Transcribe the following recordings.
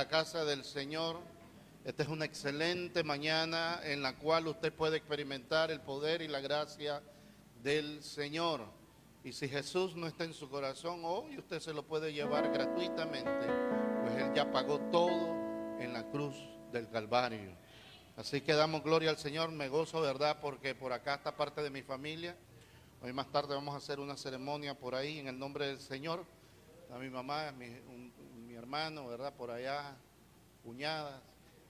la casa del Señor. Esta es una excelente mañana en la cual usted puede experimentar el poder y la gracia del Señor. Y si Jesús no está en su corazón, hoy usted se lo puede llevar gratuitamente, pues Él ya pagó todo en la cruz del Calvario. Así que damos gloria al Señor, me gozo, ¿verdad? Porque por acá está parte de mi familia. Hoy más tarde vamos a hacer una ceremonia por ahí en el nombre del Señor. A mi mamá, mi, mi hermano, ¿verdad? Por allá, cuñadas.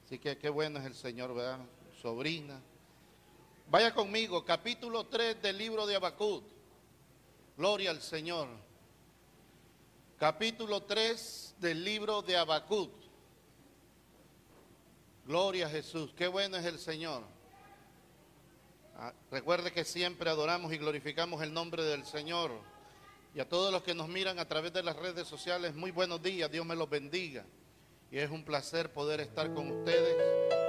Así que qué bueno es el Señor, ¿verdad? Sobrina. Vaya conmigo, capítulo 3 del libro de Habacuc. Gloria al Señor. Capítulo 3 del libro de Habacuc. Gloria a Jesús. Qué bueno es el Señor. Ah, recuerde que siempre adoramos y glorificamos el nombre del Señor. Y a todos los que nos miran a través de las redes sociales, muy buenos días, Dios me los bendiga. Y es un placer poder estar con ustedes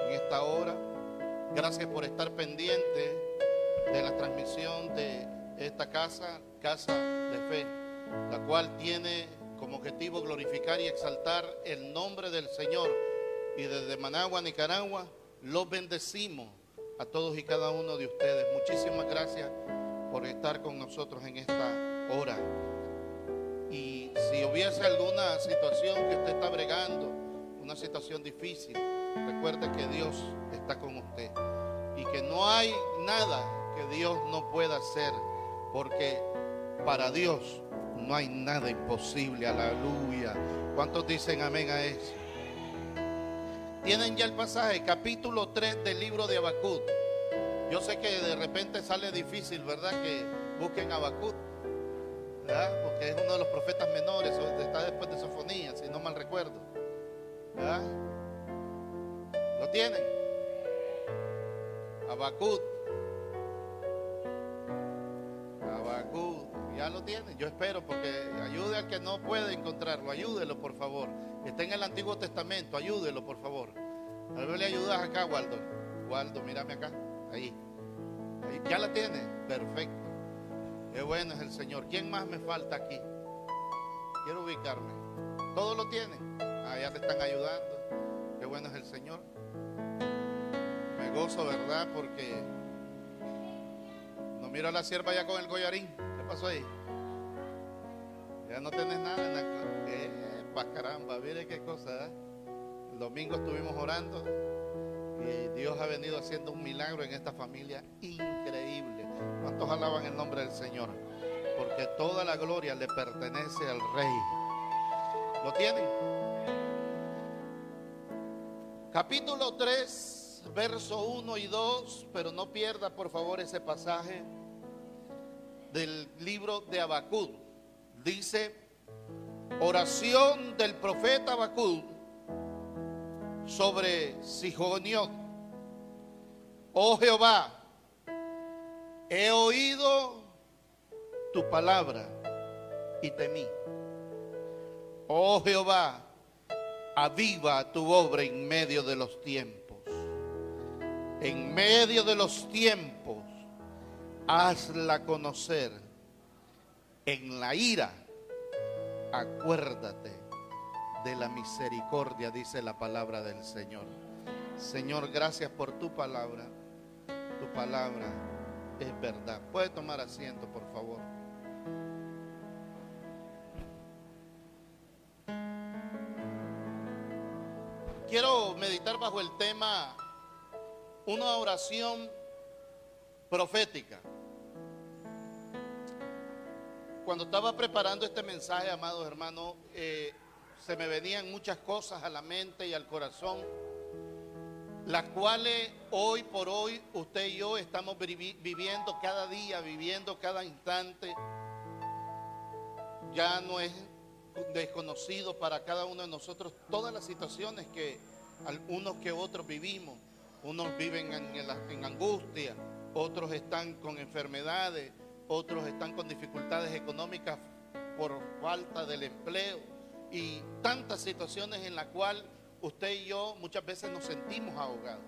en esta hora. Gracias por estar pendiente de la transmisión de esta casa, Casa de Fe, la cual tiene como objetivo glorificar y exaltar el nombre del Señor. Y desde Managua, Nicaragua, los bendecimos a todos y cada uno de ustedes. Muchísimas gracias por estar con nosotros en esta hora. Y si hubiese alguna situación que usted está bregando, una situación difícil, recuerde que Dios está con usted y que no hay nada que Dios no pueda hacer, porque para Dios no hay nada imposible. Aleluya. ¿Cuántos dicen amén a eso? Tienen ya el pasaje, capítulo 3 del libro de Habacuc. Yo sé que de repente sale difícil, ¿verdad? Que busquen Habacuc, ¿verdad? Porque es uno de los profetas menores, está después de Sofonía, si no mal recuerdo. ¿Verdad? ¿Lo tienen? Habacuc. Habacuc. Ya lo tienen, yo espero, porque ayude al que no puede encontrarlo, ayúdelo por favor. Está en el Antiguo Testamento, ayúdelo por favor. A ver, le ayudas acá, Waldo. Waldo, mírame acá, ahí. ahí. ¿Ya la tiene? Perfecto. Qué bueno es el Señor. ¿Quién más me falta aquí? Quiero ubicarme. ¿Todos lo tienen? Ah, ya te están ayudando. Qué bueno es el Señor. Me gozo, ¿verdad? Porque no miro a la sierva ya con el collarín. ¿Qué pasó ahí? Ya no tenés nada en la... Eh, caramba, mire qué cosa. ¿eh? El domingo estuvimos orando y Dios ha venido haciendo un milagro en esta familia increíble. ¿Cuántos alaban el nombre del Señor? Porque toda la gloria le pertenece al Rey. ¿Lo tienen? Capítulo 3, verso 1 y 2, pero no pierda por favor ese pasaje del libro de Habacuc. Dice, oración del profeta Habacuc sobre Sijoniot. Oh Jehová, he oído tu palabra y temí. Oh Jehová, aviva tu obra en medio de los tiempos. En medio de los tiempos, hazla conocer. En la ira, acuérdate de la misericordia, dice la palabra del Señor. Señor, gracias por tu palabra. Tu palabra es verdad. Puede tomar asiento, por favor. Quiero meditar bajo el tema una oración profética. Cuando estaba preparando este mensaje, amados hermanos, eh, se me venían muchas cosas a la mente y al corazón, las cuales hoy por hoy usted y yo estamos viviendo cada día, viviendo cada instante. Ya no es desconocido para cada uno de nosotros todas las situaciones que algunos que otros vivimos. Unos viven en, en angustia, otros están con enfermedades, otros están con dificultades económicas por falta del empleo y tantas situaciones en las cuales usted y yo muchas veces nos sentimos ahogados.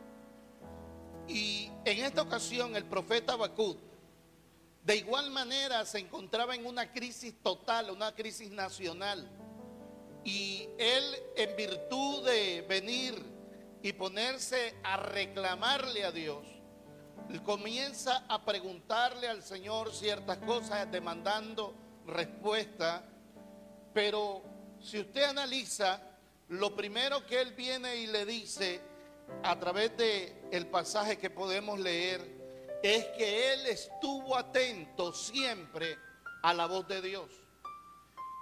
Y en esta ocasión el profeta Habacuc De igual manera se encontraba en una crisis total, una crisis nacional. Y él en virtud de venir y ponerse a reclamarle a Dios, comienza a preguntarle al Señor ciertas cosas, demandando respuesta. Pero si usted analiza, lo primero que él viene y le dice a través de el pasaje que podemos leer es que él estuvo atento siempre a la voz de Dios.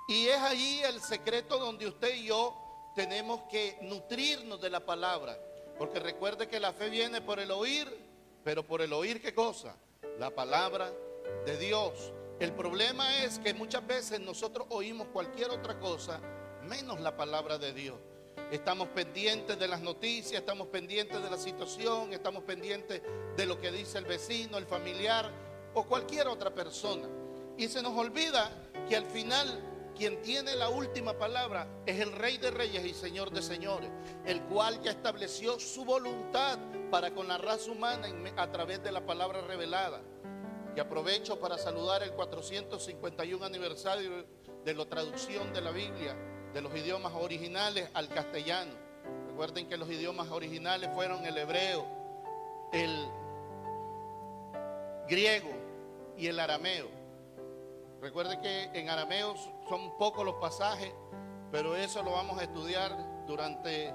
Y es allí el secreto donde usted y yo tenemos que nutrirnos de la palabra. Porque recuerde que la fe viene por el oír, pero por el oír qué cosa? La palabra de Dios. El problema es que muchas veces nosotros oímos cualquier otra cosa menos la palabra de Dios. Estamos pendientes de las noticias, estamos pendientes de la situación, estamos pendientes de lo que dice el vecino, el familiar o cualquier otra persona. Y se nos olvida que al final quien tiene la última palabra es el Rey de Reyes y Señor de Señores, el cual ya estableció su voluntad para con la raza humana a través de la palabra revelada. Y aprovecho para saludar el 451 aniversario de la traducción de la Biblia de los idiomas originales al castellano. Recuerden que los idiomas originales fueron el hebreo, el griego y el arameo. Recuerden que en arameo son pocos los pasajes, pero eso lo vamos a estudiar durante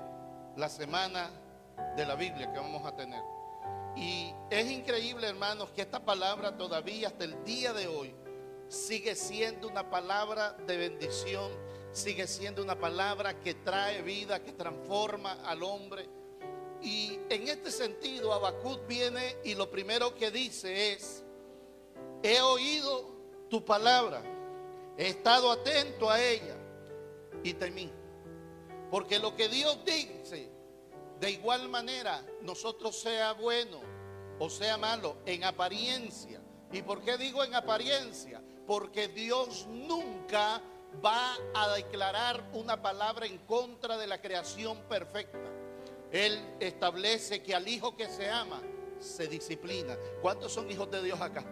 la semana de la Biblia que vamos a tener. Y es increíble, hermanos, que esta palabra todavía hasta el día de hoy sigue siendo una palabra de bendición sigue siendo una palabra que trae vida, que transforma al hombre. Y en este sentido, Abacut viene y lo primero que dice es, he oído tu palabra, he estado atento a ella y temí. Porque lo que Dios dice, de igual manera, nosotros sea bueno o sea malo, en apariencia. ¿Y por qué digo en apariencia? Porque Dios nunca va a declarar una palabra en contra de la creación perfecta. Él establece que al hijo que se ama se disciplina. ¿Cuántos son hijos de Dios acá?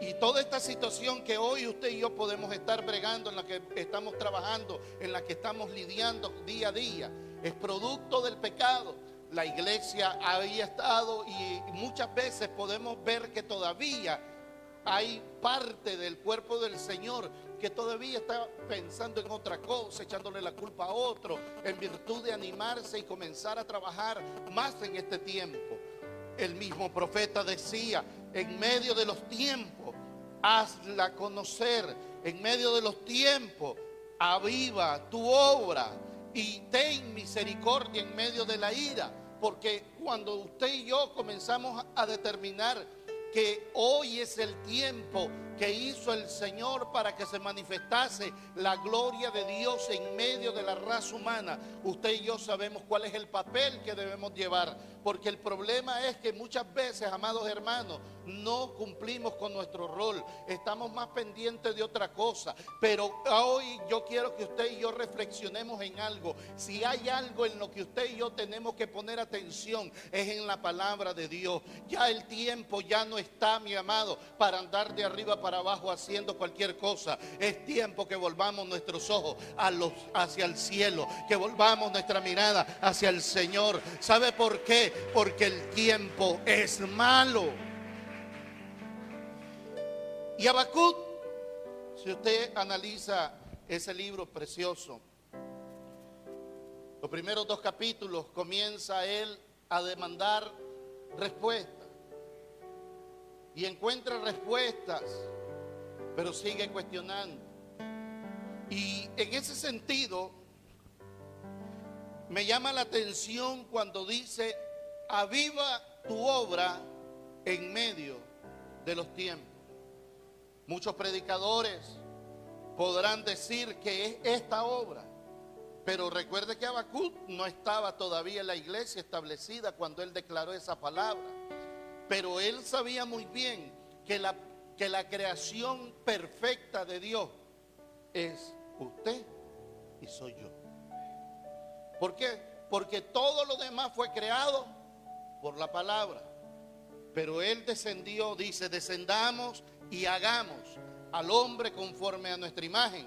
Y toda esta situación que hoy usted y yo podemos estar bregando, en la que estamos trabajando, en la que estamos lidiando día a día, es producto del pecado. La iglesia había estado y muchas veces podemos ver que todavía hay parte del cuerpo del Señor que todavía está pensando en otra cosa, echándole la culpa a otro, en virtud de animarse y comenzar a trabajar más en este tiempo. El mismo profeta decía, en medio de los tiempos, hazla conocer, en medio de los tiempos, aviva tu obra y ten misericordia en medio de la ira, porque cuando usted y yo comenzamos a determinar que hoy es el tiempo que hizo el Señor para que se manifestase la gloria de Dios en medio de la raza humana. Usted y yo sabemos cuál es el papel que debemos llevar, porque el problema es que muchas veces, amados hermanos, no cumplimos con nuestro rol, estamos más pendientes de otra cosa, pero hoy yo quiero que usted y yo reflexionemos en algo. Si hay algo en lo que usted y yo tenemos que poner atención, es en la palabra de Dios. Ya el tiempo ya no está, mi amado, para andar de arriba para abajo haciendo cualquier cosa. Es tiempo que volvamos nuestros ojos hacia el cielo, que volvamos nuestra mirada hacia el Señor. ¿Sabe por qué? Porque el tiempo es malo. Y Abacut, si usted analiza ese libro precioso, los primeros dos capítulos comienza él a demandar respuestas y encuentra respuestas, pero sigue cuestionando. Y en ese sentido, me llama la atención cuando dice, aviva tu obra en medio de los tiempos. Muchos predicadores podrán decir que es esta obra, pero recuerde que Abacut no estaba todavía en la iglesia establecida cuando él declaró esa palabra. Pero él sabía muy bien que la, que la creación perfecta de Dios es usted y soy yo. ¿Por qué? Porque todo lo demás fue creado por la palabra. Pero Él descendió, dice, descendamos y hagamos al hombre conforme a nuestra imagen,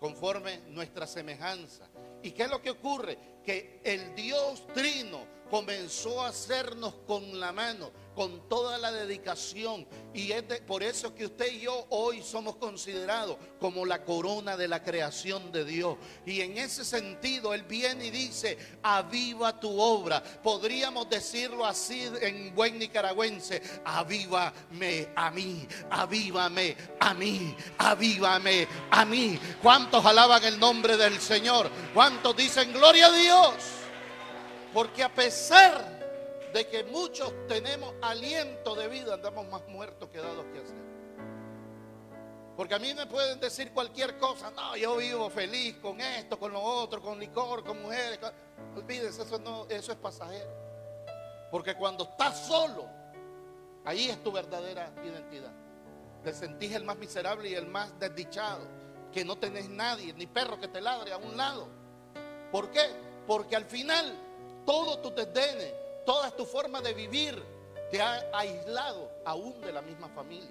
conforme nuestra semejanza. ¿Y qué es lo que ocurre? Que el Dios trino comenzó a hacernos con la mano con toda la dedicación. Y es por eso que usted y yo hoy somos considerados como la corona de la creación de Dios. Y en ese sentido, Él viene y dice, aviva tu obra. Podríamos decirlo así en buen nicaragüense, avívame a mí, avívame a mí, avívame a mí. ¿Cuántos alaban el nombre del Señor? ¿Cuántos dicen gloria a Dios? Porque a pesar de que muchos tenemos aliento de vida, andamos más muertos que dados que hacer. Porque a mí me pueden decir cualquier cosa, no, yo vivo feliz con esto, con lo otro, con licor, con mujeres. Eso, no, eso es pasajero. Porque cuando estás solo, ahí es tu verdadera identidad. Te sentís el más miserable y el más desdichado, que no tenés nadie, ni perro que te ladre a un lado. ¿Por qué? Porque al final todo tu desdenes, Toda tu forma de vivir te ha aislado aún de la misma familia.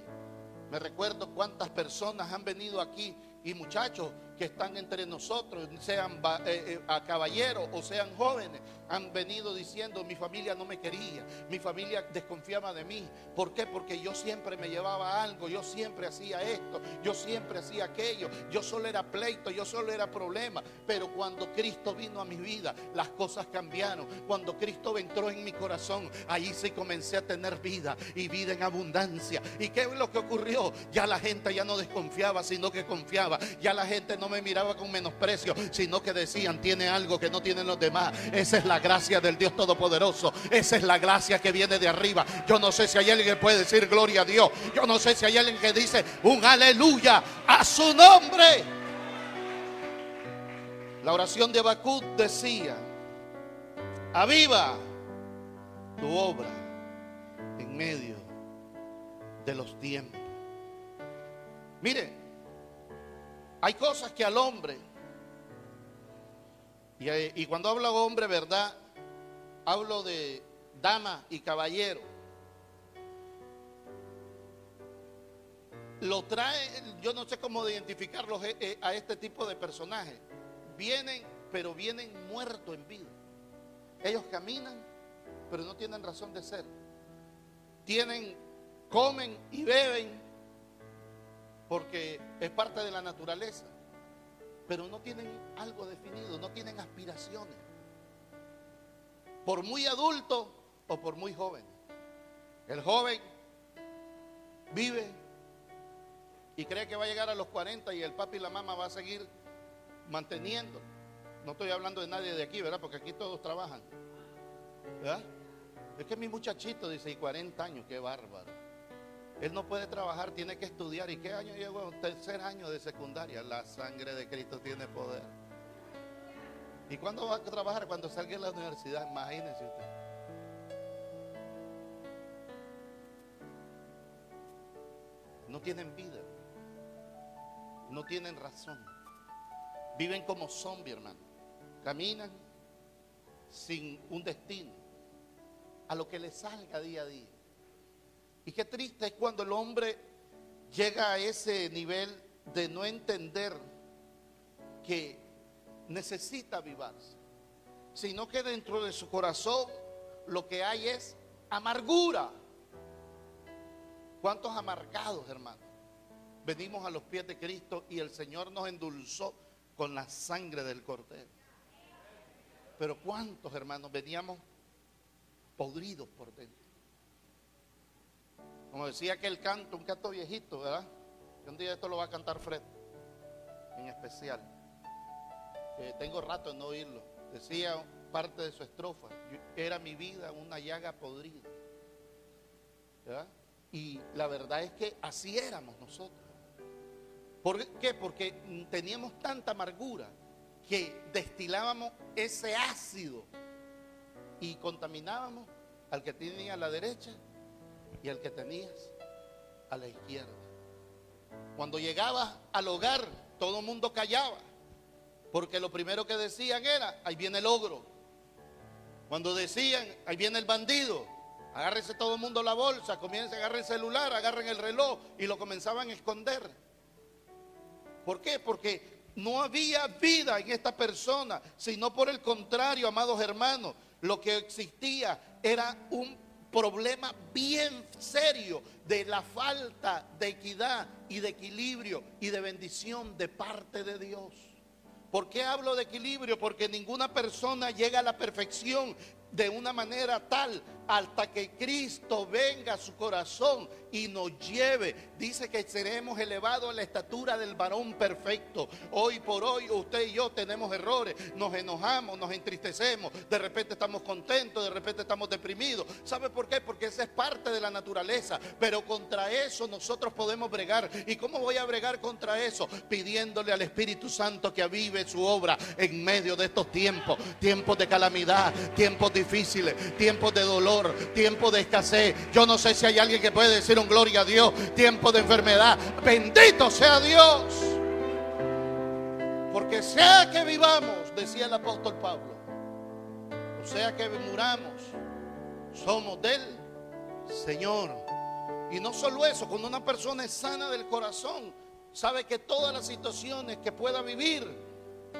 Me recuerdo cuántas personas han venido aquí y muchachos que están entre nosotros, sean eh, eh, caballeros o sean jóvenes, han venido diciendo, mi familia no me quería, mi familia desconfiaba de mí. ¿Por qué? Porque yo siempre me llevaba algo, yo siempre hacía esto, yo siempre hacía aquello, yo solo era pleito, yo solo era problema. Pero cuando Cristo vino a mi vida, las cosas cambiaron. Cuando Cristo entró en mi corazón, ahí sí comencé a tener vida y vida en abundancia. ¿Y qué es lo que ocurrió? Ya la gente ya no desconfiaba, sino que confiaba. Ya la gente no me miraba con menosprecio, sino que decían, tiene algo que no tienen los demás. Esa es la gracia del Dios Todopoderoso. Esa es la gracia que viene de arriba. Yo no sé si hay alguien que puede decir gloria a Dios. Yo no sé si hay alguien que dice un aleluya a su nombre. La oración de Habacuc decía, aviva tu obra en medio de los tiempos. Mire, hay cosas que al hombre, y, cuando hablo hombre, ¿verdad? Hablo de dama y caballero. Lo trae, yo no sé cómo identificarlos eh, eh, a este tipo de personajes. Vienen, pero vienen muertos en vida. Ellos caminan, pero no tienen razón de ser. Tienen, comen y beben, porque es parte de la naturaleza. Pero no tienen algo definido, no tienen aspiraciones. Por muy adulto o por muy joven. El joven vive y cree que va a llegar a los 40 y el papi y la mamá va a seguir manteniendo. No estoy hablando de nadie de aquí, ¿verdad? Porque aquí todos trabajan. ¿Verdad? Es que mi muchachito dice, y 40 años, qué bárbaro. Él no puede trabajar, tiene que estudiar. ¿Y qué año llegó? Tercer año de secundaria. La sangre de Cristo tiene poder. ¿Y cuándo va a trabajar? Cuando salga de la universidad. Imagínese usted. No tienen vida. No tienen razón. Viven como zombies, hermano. Caminan sin un destino. A lo que les salga día a día. Y qué triste es cuando el hombre llega a ese nivel de no entender que necesita avivarse, sino que dentro de su corazón lo que hay es amargura. ¿Cuántos amargados, hermanos? Venimos a los pies de Cristo y el Señor nos endulzó con la sangre del cordero. Pero ¿cuántos, hermanos, veníamos podridos por dentro? Como decía aquel canto, un canto viejito, ¿verdad? Que un día esto lo va a cantar Fred, en especial. tengo rato en no oírlo. Decía parte de su estrofa, era mi vida una llaga podrida. ¿verdad? Y la verdad es que así éramos nosotros. ¿Por qué? Porque teníamos tanta amargura que destilábamos ese ácido y contaminábamos al que tenía a la derecha y el que tenías a la izquierda. Cuando llegabas al hogar, todo el mundo callaba, porque lo primero que decían era, ahí viene el ogro. Cuando decían, ahí viene el bandido, Agárrense todo el mundo la bolsa, comiencen, agarren el celular, agarren el reloj y lo comenzaban a esconder. ¿Por qué? Porque no había vida en esta persona, sino por el contrario, amados hermanos, lo que existía era un problema bien serio de la falta de equidad y de equilibrio y de bendición de parte de Dios. ¿Por qué hablo de equilibrio? Porque ninguna persona llega a la perfección de una manera tal hasta que Cristo venga a su corazón y nos lleve. Dice que seremos elevados a la estatura del varón perfecto. Hoy por hoy usted y yo tenemos errores, nos enojamos, nos entristecemos, de repente estamos contentos, de repente estamos deprimidos. ¿Sabe por qué? Porque esa es parte de la naturaleza, pero contra eso nosotros podemos bregar. ¿Y cómo voy a bregar contra eso? Pidiéndole al Espíritu Santo que avive su obra en medio de estos tiempos, tiempos de calamidad, tiempos tiempos de dolor tiempo de escasez. Yo no sé si hay alguien que puede decir un gloria a Dios, tiempo de enfermedad. Bendito sea Dios. Porque sea que vivamos, decía el apóstol Pablo, o sea que muramos, somos del Señor. Y no solo eso, cuando una persona es sana del corazón, sabe que todas las situaciones que pueda vivir,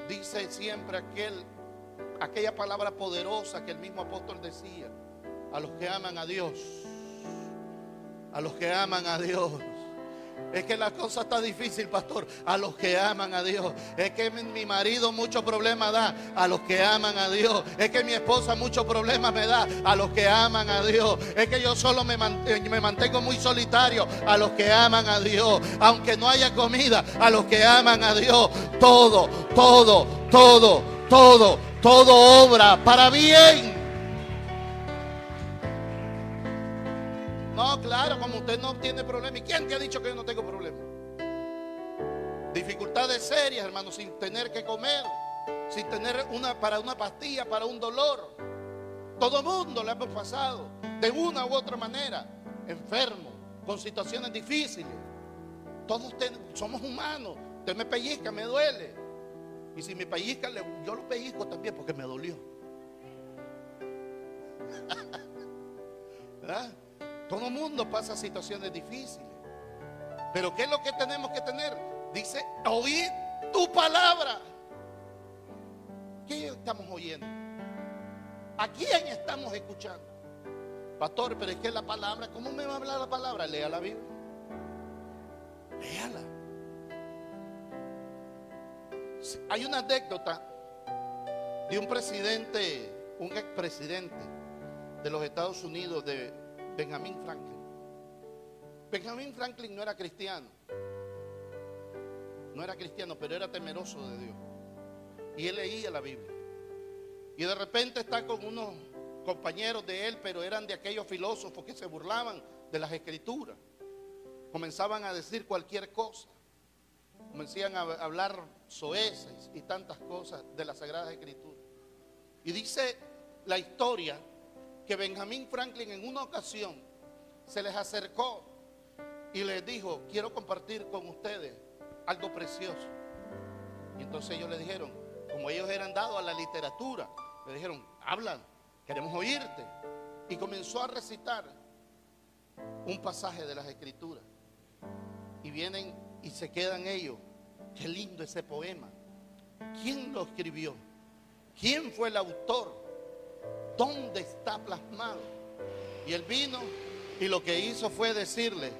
dice siempre aquel, aquella palabra poderosa que el mismo apóstol decía, a los que aman a Dios. A los que aman a Dios. Es que la cosa está difícil, pastor. A los que aman a Dios. Es que mi marido mucho problema da. A los que aman a Dios. Es que mi esposa mucho problema me da. A los que aman a Dios. Es que yo solo me, me mantengo muy solitario. A los que aman a Dios. Aunque no haya comida. A los que aman a Dios. Todo, todo, todo, todo, todo obra para bien No, claro, como usted no tiene problema. ¿Y quién te ha dicho que yo no tengo problema? Dificultades serias, hermano, sin tener que comer, sin tener una para una pastilla, para un dolor. Todo mundo le hemos pasado de una u otra manera, enfermo, con situaciones difíciles. Todos somos humanos. Usted me pellizca, me duele. Y si me pellizca, yo lo pellizco también porque me dolió. ¿Verdad? Todo el mundo pasa situaciones difíciles. Pero ¿qué es lo que tenemos que tener? Dice, oír tu palabra. ¿Qué estamos oyendo? ¿A quién estamos escuchando? Pastor, pero es que la palabra, ¿cómo me va a hablar la palabra? Lea la Biblia. Léala. Hay una anécdota de un presidente, un expresidente de los Estados Unidos, de Benjamin Franklin. Benjamin Franklin no era cristiano. No era cristiano, pero era temeroso de Dios. Y él leía la Biblia. Y de repente está con unos compañeros de él, pero eran de aquellos filósofos que se burlaban de las escrituras. Comenzaban a decir cualquier cosa. Comenzaban a hablar soeces y tantas cosas de las Sagradas Escrituras. Y dice la historia que Benjamín Franklin en una ocasión se les acercó y les dijo, quiero compartir con ustedes algo precioso. Y entonces ellos le dijeron, como ellos eran dados a la literatura, le dijeron, hablan, queremos oírte. Y comenzó a recitar un pasaje de las escrituras. Y vienen y se quedan ellos. Qué lindo ese poema. ¿Quién lo escribió? ¿Quién fue el autor? ¿Dónde está plasmado? Y él vino y lo que hizo fue decirle,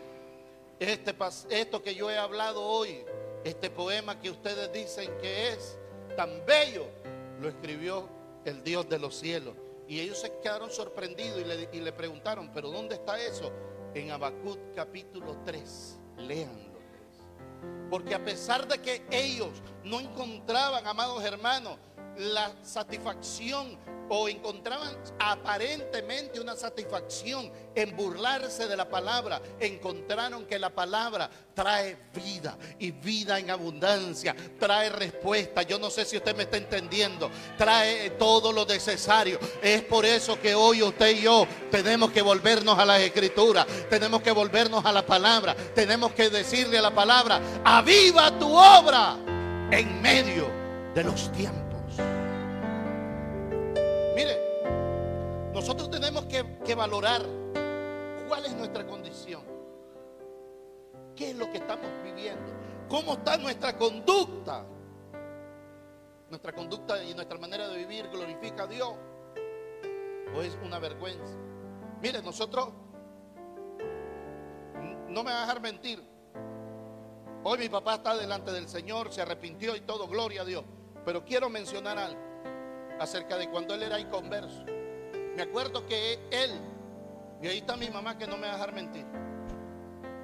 este, esto que yo he hablado hoy, este poema que ustedes dicen que es tan bello, lo escribió el Dios de los cielos. Y ellos se quedaron sorprendidos y le, preguntaron, pero ¿dónde está eso? En Habacuc capítulo 3, léanlo. Porque a pesar de que ellos no encontraban, amados hermanos, la satisfacción o encontraban aparentemente una satisfacción en burlarse de la palabra, encontraron que la palabra trae vida y vida en abundancia, trae respuesta. Yo no sé si usted me está entendiendo, trae todo lo necesario. Es por eso que hoy usted y yo tenemos que volvernos a las escrituras, tenemos que volvernos a la palabra, tenemos que decirle a la palabra, aviva tu obra en medio de los tiempos. Nosotros tenemos que, valorar ¿Cuál es nuestra condición? ¿Qué es lo que estamos viviendo? ¿Cómo está nuestra conducta? Nuestra conducta y nuestra manera de vivir glorifica a Dios. ¿O es una vergüenza? Mire, nosotros, no me va a dejar mentir. Hoy mi papá está delante del Señor, se arrepintió y todo, gloria a Dios. Pero quiero mencionar algo acerca de cuando él era inconverso. Me acuerdo que él, y ahí está mi mamá que no me va a dejar mentir,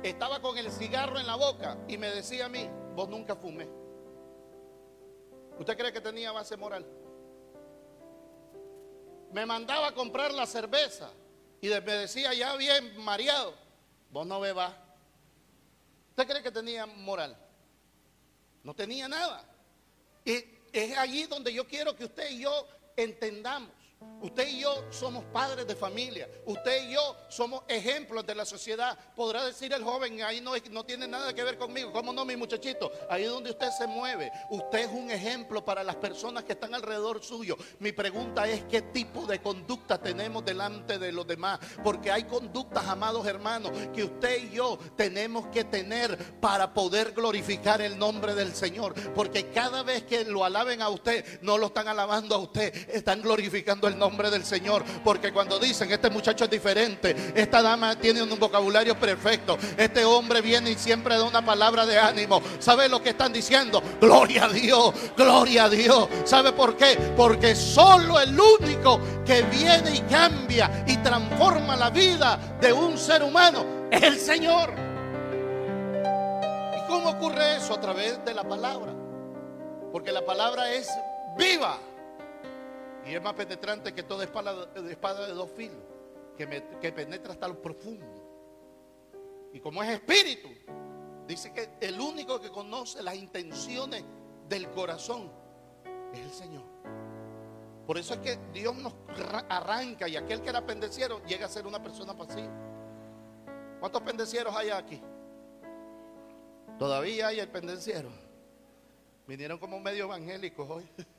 estaba con el cigarro en la boca y me decía a mí, vos nunca fumé. ¿Usted cree que tenía base moral? Me mandaba a comprar la cerveza y me decía ya bien mareado, vos no bebas. ¿Usted cree que tenía moral? No tenía nada. Y es allí donde yo quiero que usted y yo entendamos Usted y yo somos padres de familia. Usted y yo somos ejemplos de la sociedad. Podrá decir el joven, ahí no, no tiene nada que ver conmigo. ¿Cómo no, mi muchachito? Ahí es donde usted se mueve. Usted es un ejemplo para las personas que están alrededor suyo. Mi pregunta es, ¿qué tipo de conducta tenemos delante de los demás? Porque hay conductas, amados hermanos, que usted y yo tenemos que tener para poder glorificar el nombre del Señor. Porque cada vez que lo alaben a usted, no lo están alabando a usted, están glorificando el nombre del Señor. Porque cuando dicen, este muchacho es diferente, esta dama tiene un vocabulario perfecto, este hombre viene y siempre da una palabra de ánimo. ¿Sabe lo que están diciendo? Gloria a Dios, gloria a Dios. ¿Sabe por qué? Porque solo el único que viene y cambia y transforma la vida de un ser humano es el Señor. ¿Y cómo ocurre eso? A través de la palabra. Porque la palabra es viva y es más penetrante que toda espada, de dos filos, que, penetra hasta lo profundo. Y como es espíritu, dice que el único que conoce las intenciones del corazón es el Señor. Por eso es que Dios nos arranca y aquel que era pendeciero llega a ser una persona pasiva. ¿Cuántos pendecieros hay aquí? Todavía hay el pendenciero. Vinieron como medio evangélicos hoy.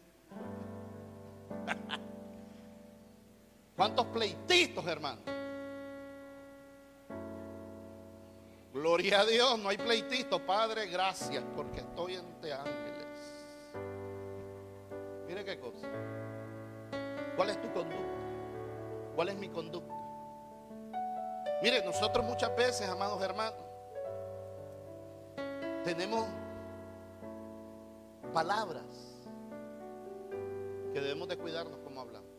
¿Cuántos pleititos, hermano? Gloria a Dios, no hay pleitito. Padre, gracias porque estoy entre ángeles. Mire qué cosa. ¿Cuál es tu conducta? ¿Cuál es mi conducta? Mire, nosotros muchas veces, amados hermanos, tenemos palabras que debemos de cuidarnos como hablamos.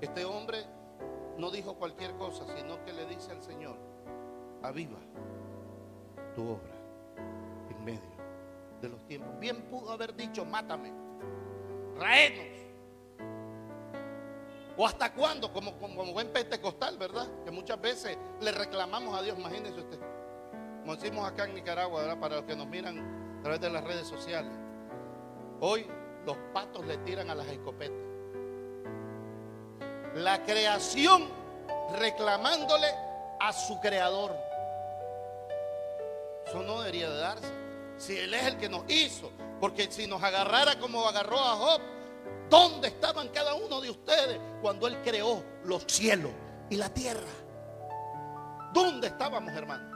Este hombre no dijo cualquier cosa, sino que le dice al Señor, aviva tu obra en medio de los tiempos. Bien pudo haber dicho, mátame, raenos. ¿O hasta cuándo? Como, como, buen pentecostal, ¿verdad? Que muchas veces le reclamamos a Dios, imagínese usted. Como decimos acá en Nicaragua, ¿verdad? Para los que nos miran a través de las redes sociales. Hoy los patos le tiran a las escopetas. La creación reclamándole a su creador. Eso no debería de darse. Si Él es el que nos hizo. Porque si nos agarrara como agarró a Job, ¿dónde estaban cada uno de ustedes cuando Él creó los cielos y la tierra? ¿Dónde estábamos, hermanos?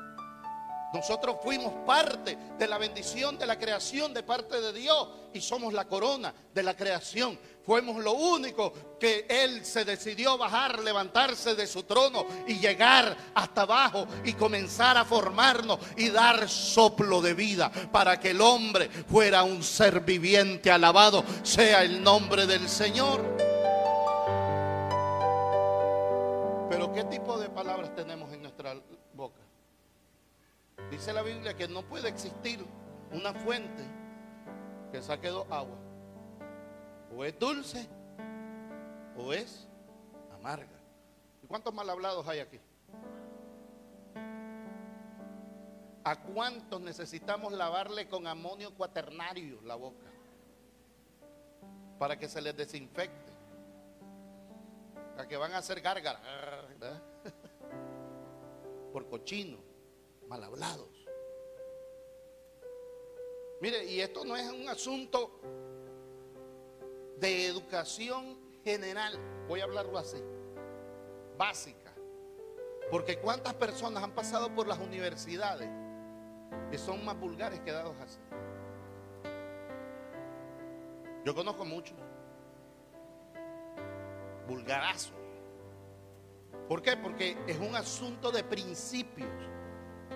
Nosotros fuimos parte de la bendición de la creación de parte de Dios y somos la corona de la creación. Fuimos lo único que Él se decidió bajar, levantarse de su trono y llegar hasta abajo y comenzar a formarnos y dar soplo de vida para que el hombre fuera un ser viviente. Alabado sea el nombre del Señor. Dice la Biblia que no puede existir una fuente que saque dos aguas. O es dulce o es amarga. ¿Y cuántos mal hablados hay aquí? ¿A cuántos necesitamos lavarle con amonio cuaternario la boca? Para que se les desinfecte. A que van a hacer gárgaras. Por cochino mal hablados. Mire, y esto no es un asunto de educación general, voy a hablarlo así. básica. Porque cuántas personas han pasado por las universidades que son más vulgares que dados así. Yo conozco muchos. Vulgarazos. ¿Por qué? Porque es un asunto de principios.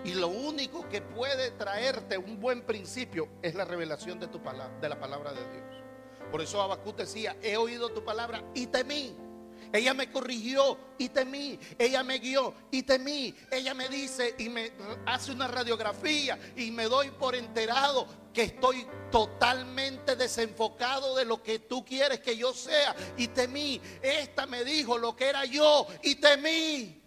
Y lo único que puede traerte un buen principio es la revelación de, tu palabra, de la palabra de Dios. Por eso Abacú decía, he oído tu palabra y temí. Ella me corrigió y temí. Ella me guió y temí. Ella me dice y me hace una radiografía y me doy por enterado que estoy totalmente desenfocado de lo que tú quieres que yo sea. Y temí. Esta me dijo lo que era yo y temí.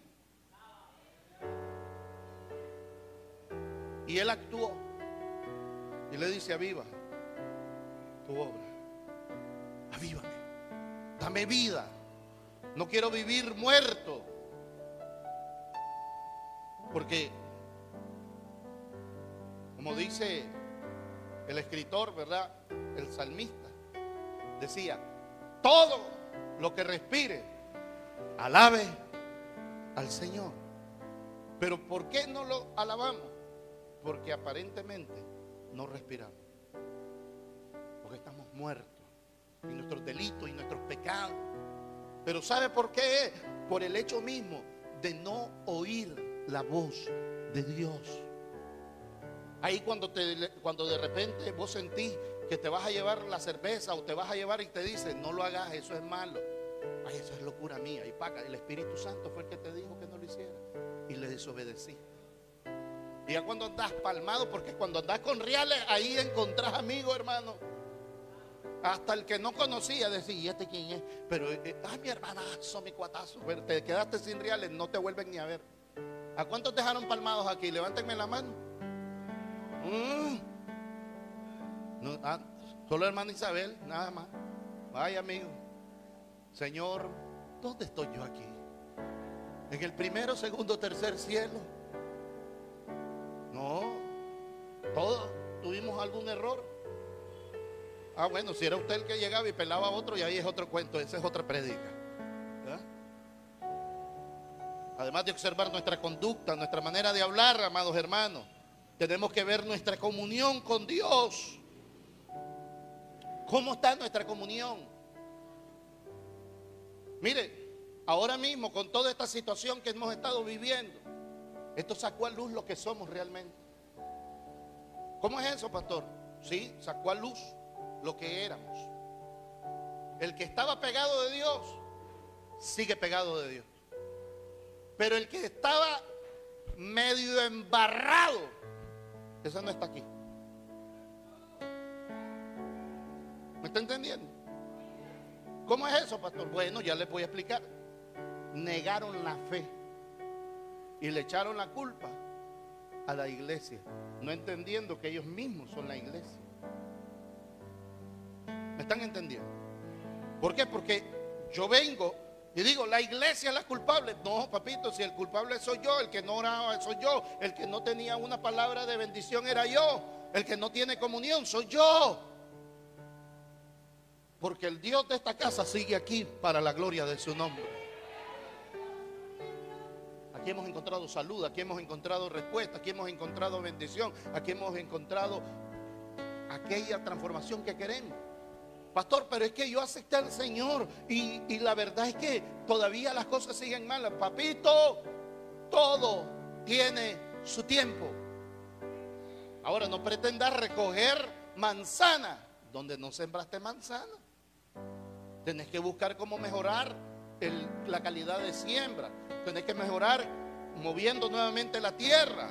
Y él actuó. Y le dice, aviva tu obra. Avívame. Dame vida. No quiero vivir muerto. Porque, como dice el escritor, ¿verdad? El salmista, decía, todo lo que respire, alabe al Señor. Pero ¿por qué no lo alabamos? Porque aparentemente no respiramos. Porque estamos muertos. Y nuestros delitos y nuestros pecados. Pero ¿sabe por qué? Por el hecho mismo de no oír la voz de Dios. Ahí cuando, te, cuando de repente vos sentís que te vas a llevar la cerveza o te vas a llevar y te dice, no lo hagas, eso es malo. Ay, eso es locura mía. Y paga, el Espíritu Santo fue el que te dijo que no lo hiciera. Y le desobedecí. Y ya cuando andas palmado, porque cuando andas con reales, ahí encontrás amigos, hermano. Hasta el que no conocía decía, ¿y este quién es? Pero, eh, ay, mi hermanazo, mi cuatazo. Pero te quedaste sin reales, no te vuelven ni a ver. ¿A cuántos dejaron palmados aquí? Levántenme la mano. Mm. Ah, solo hermana Isabel, nada más. Vaya, amigo. Señor, ¿dónde estoy yo aquí? ¿En el primero, segundo, tercer cielo? No, todos tuvimos algún error. Ah, bueno, si era usted el que llegaba y pelaba a otro, y ahí es otro cuento, esa es otra predica. Además de observar nuestra conducta, nuestra manera de hablar, amados hermanos, tenemos que ver nuestra comunión con Dios. ¿Cómo está nuestra comunión? Mire, ahora mismo con toda esta situación que hemos estado viviendo, esto sacó a luz lo que somos realmente. ¿Cómo es eso, pastor? Sí, sacó a luz lo que éramos. El que estaba pegado de Dios, sigue pegado de Dios. Pero el que estaba medio embarrado, eso no está aquí. ¿Me está entendiendo? ¿Cómo es eso, pastor? Bueno, ya les voy a explicar. Negaron la fe y le echaron la culpa a la iglesia, no entendiendo que ellos mismos son la iglesia. ¿Me están entendiendo? ¿Por qué? Porque yo vengo y digo, la iglesia es la culpable. No, papito, si el culpable soy yo, el que no oraba soy yo, el que no tenía una palabra de bendición era yo, el que no tiene comunión soy yo. Porque el Dios de esta casa sigue aquí para la gloria de su nombre. Aquí hemos encontrado salud, aquí hemos encontrado respuesta, aquí hemos encontrado bendición, aquí hemos encontrado aquella transformación que queremos. Pastor, pero es que yo acepté al Señor y, la verdad es que todavía las cosas siguen malas. Papito, todo tiene su tiempo. Ahora no pretendas recoger manzana donde no sembraste manzana. Tenés que buscar cómo mejorar la calidad de siembra. Tenés que mejorar moviendo nuevamente la tierra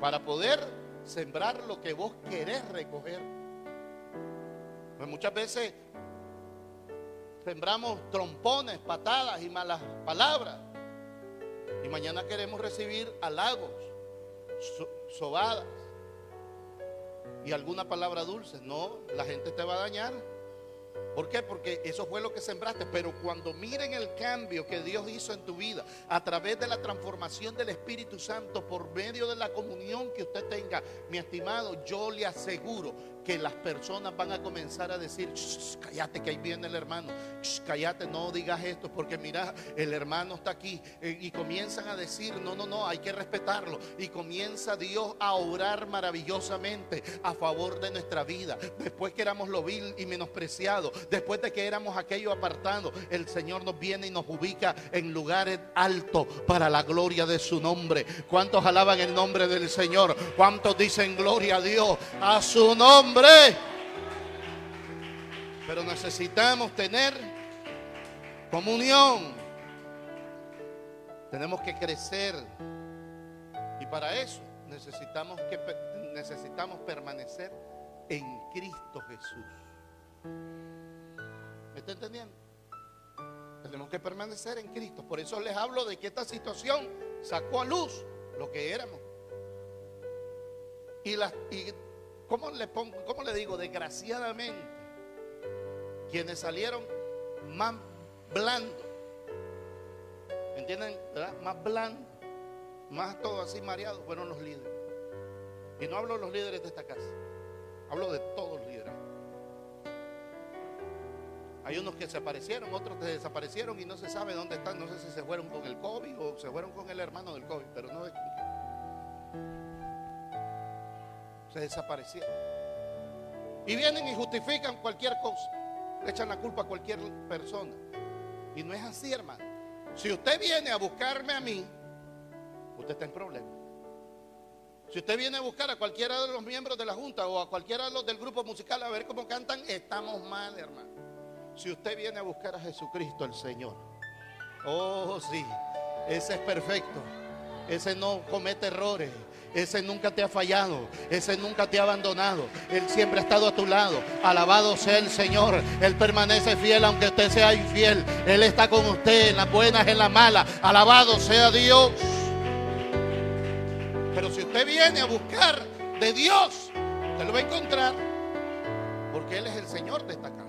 para poder sembrar lo que vos querés recoger. Pues muchas veces sembramos trompones, patadas y malas palabras. Y mañana queremos recibir halagos, sobadas y alguna palabra dulce. No, la gente te va a dañar. ¿Por qué? Porque eso fue lo que sembraste. Pero cuando miren el cambio que Dios hizo en tu vida a través de la transformación del Espíritu Santo por medio de la comunión que usted tenga, mi estimado, yo le aseguro que las personas van a comenzar a decir, cállate que ahí viene el hermano, cállate, no digas esto, porque mira, el hermano está aquí. Eh, y comienzan a decir, no, no, no, hay que respetarlo. Y comienza Dios a orar maravillosamente a favor de nuestra vida. Después que éramos lo vil y menospreciado, después de que éramos aquello apartado, el Señor nos viene y nos ubica en lugares altos para la gloria de su nombre. ¿Cuántos alaban el nombre del Señor? ¿Cuántos dicen gloria a Dios, a su nombre? Pero necesitamos tener comunión. Tenemos que crecer. Y para eso necesitamos, que, necesitamos permanecer en Cristo Jesús. ¿Me está entendiendo? Tenemos que permanecer en Cristo. Por eso les hablo de que esta situación sacó a luz lo que éramos. Y, la, y ¿cómo le, pongo, ¿cómo le digo? Desgraciadamente, quienes salieron más blandos, ¿entienden? Más blandos, más todo así mareados, fueron los líderes. Y no hablo de los líderes de esta casa, hablo de todos los líderes. Hay unos que desaparecieron, otros que desaparecieron y no se sabe dónde están. No sé si se fueron con el COVID o se fueron con el hermano del COVID, pero no se desaparecieron. Y vienen y justifican cualquier cosa. Le echan la culpa a cualquier persona. Y no es así, hermano. Si usted viene a buscarme a mí, usted está en problema. Si usted viene a buscar a cualquiera de los miembros de la Junta o a cualquiera de los del grupo musical a ver cómo cantan, estamos mal, hermano. Si usted viene a buscar a Jesucristo, el Señor, oh sí, ese es perfecto. Ese no comete errores. Ese nunca te ha fallado. Ese nunca te ha abandonado. Él siempre ha estado a tu lado. Alabado sea el Señor. Él permanece fiel aunque usted sea infiel. Él está con usted en las buenas, en las malas. Alabado sea Dios. Pero si usted viene a buscar de Dios, usted lo va a encontrar. Porque Él es el Señor de esta casa.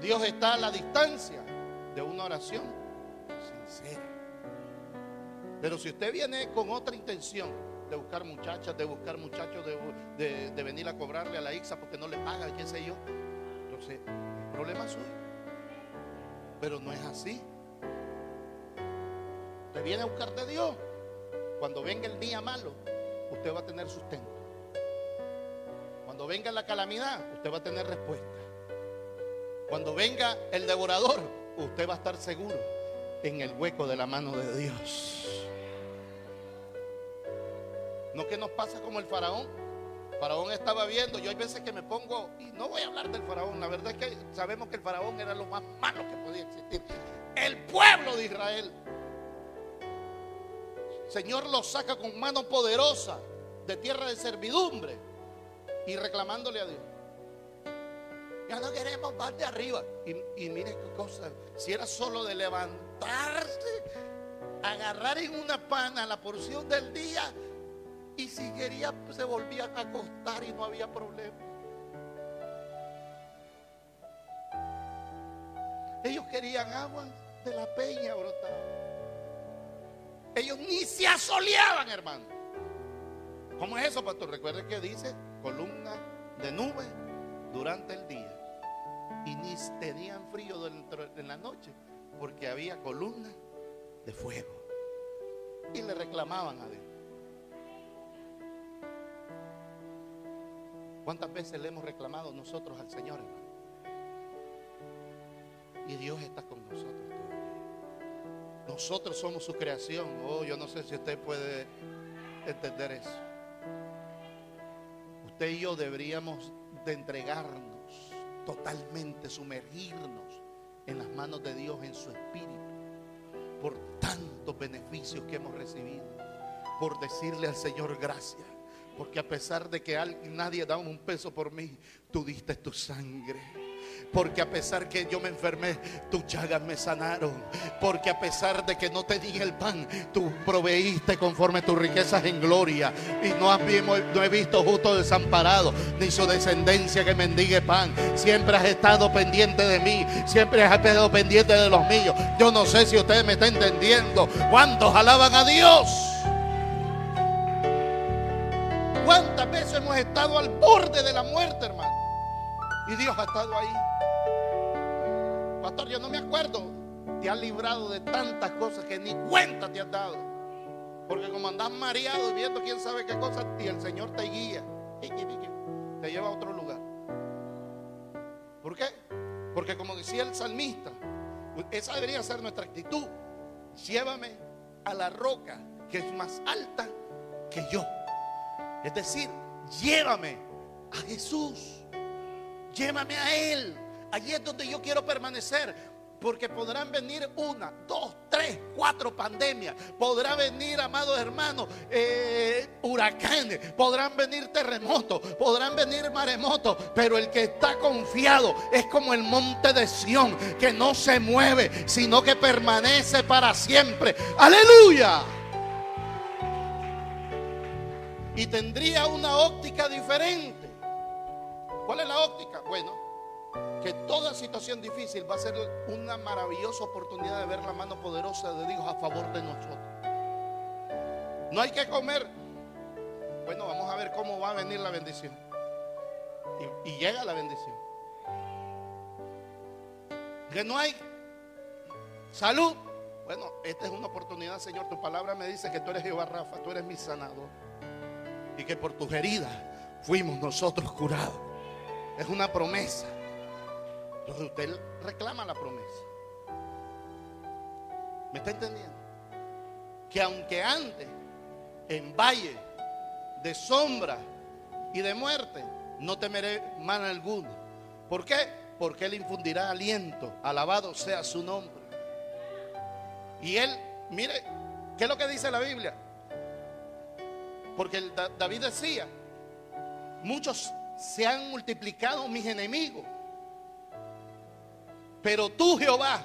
Dios está a la distancia de una oración sincera. Pero si usted viene con otra intención de buscar muchachas, de buscar muchachos, de, venir a cobrarle a la IXA porque no le paga, qué sé yo, entonces el problema es suyo. Pero no es así. Usted viene a buscar de Dios. Cuando venga el día malo, usted va a tener sustento. Cuando venga la calamidad, usted va a tener respuesta. Cuando venga el devorador, usted va a estar seguro en el hueco de la mano de Dios. No que nos pasa como el faraón. faraón estaba viendo, yo hay veces que me pongo, y no voy a hablar del faraón, la verdad es que sabemos que el faraón era lo más malo que podía existir. El pueblo de Israel. Señor lo saca con mano poderosa de tierra de servidumbre y reclamándole a Dios. Ya no queremos más de arriba. Y, y mire qué cosa, si era solo de levantarse, agarrar en una pana la porción del día y si quería, se volvía a acostar y no había problema. Ellos querían agua de la peña brotada. Ellos ni se asoleaban, hermano. ¿Cómo es eso, pastor? Recuerde que dice columna de nube durante el día. Y ni tenían frío en la noche porque había columna de fuego. Y le reclamaban a Dios. ¿Cuántas veces le hemos reclamado nosotros al Señor, hermano? Y Dios está con nosotros todavía. Nosotros somos su creación. Oh, yo no sé si usted puede entender eso. Usted y yo deberíamos de entregarnos totalmente, sumergirnos en las manos de Dios, en su espíritu, por tantos beneficios que hemos recibido, por decirle al Señor gracias porque a pesar de que nadie daba un peso por mí, tú diste tu sangre. Porque a pesar que yo me enfermé, tus llagas me sanaron. Porque a pesar de que no te di el pan, tú proveíste conforme tus riquezas en gloria. Y no, no he visto justo desamparado, ni su descendencia que mendigue pan. Siempre has estado pendiente de mí. Siempre has estado pendiente de los míos. Yo no sé si ustedes me están entendiendo. ¿Cuántos alaban a Dios? ¿Cuántas veces hemos estado al borde de la muerte, hermano? Y Dios ha estado ahí. Pastor, yo no me acuerdo. Te ha librado de tantas cosas que ni cuenta te has dado. Porque como andas mareado y viendo quién sabe qué cosas, y el Señor te guía, te lleva a otro lugar. ¿Por qué? Porque como decía el salmista, esa debería ser nuestra actitud. Llévame a la roca que es más alta que yo. Es decir, llévame a Jesús. Llévame a Él. Allí es donde yo quiero permanecer. Porque podrán venir una, dos, tres, cuatro pandemias. Podrá venir, amados hermanos, eh, huracanes. Podrán venir terremotos. Podrán venir maremotos. Pero el que está confiado es como el monte de Sión. Que no se mueve, sino que permanece para siempre. Aleluya. Y tendría una óptica diferente. ¿Cuál es la óptica? Bueno, que toda situación difícil va a ser una maravillosa oportunidad de ver la mano poderosa de Dios a favor de nosotros. No hay que comer. Bueno, vamos a ver cómo va a venir la bendición. Y, llega la bendición. Que no hay salud. Bueno, esta es una oportunidad, Señor. Tu palabra me dice que tú eres Jehová Rafa, tú eres mi sanador. Y que por tus heridas fuimos nosotros curados. Es una promesa. Entonces usted reclama la promesa. ¿Me está entendiendo? Que aunque antes en valle de sombra y de muerte, no temeré mal alguno. ¿Por qué? Porque Él infundirá aliento. Alabado sea su nombre. Y Él, mire, ¿qué es lo que dice la Biblia? Porque David decía, muchos se han multiplicado mis enemigos. Pero tú, Jehová,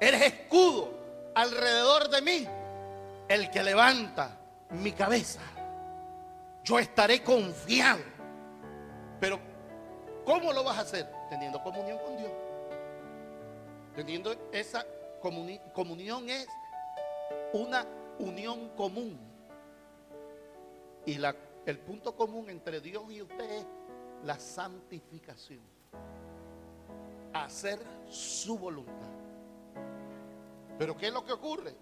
eres escudo alrededor de mí, el que levanta mi cabeza. Yo estaré confiado. Pero, ¿cómo lo vas a hacer? Teniendo comunión con Dios. Teniendo esa comunión es una unión común. Y el punto común entre Dios y usted es la santificación. Hacer su voluntad. Pero ¿qué es lo que ocurre?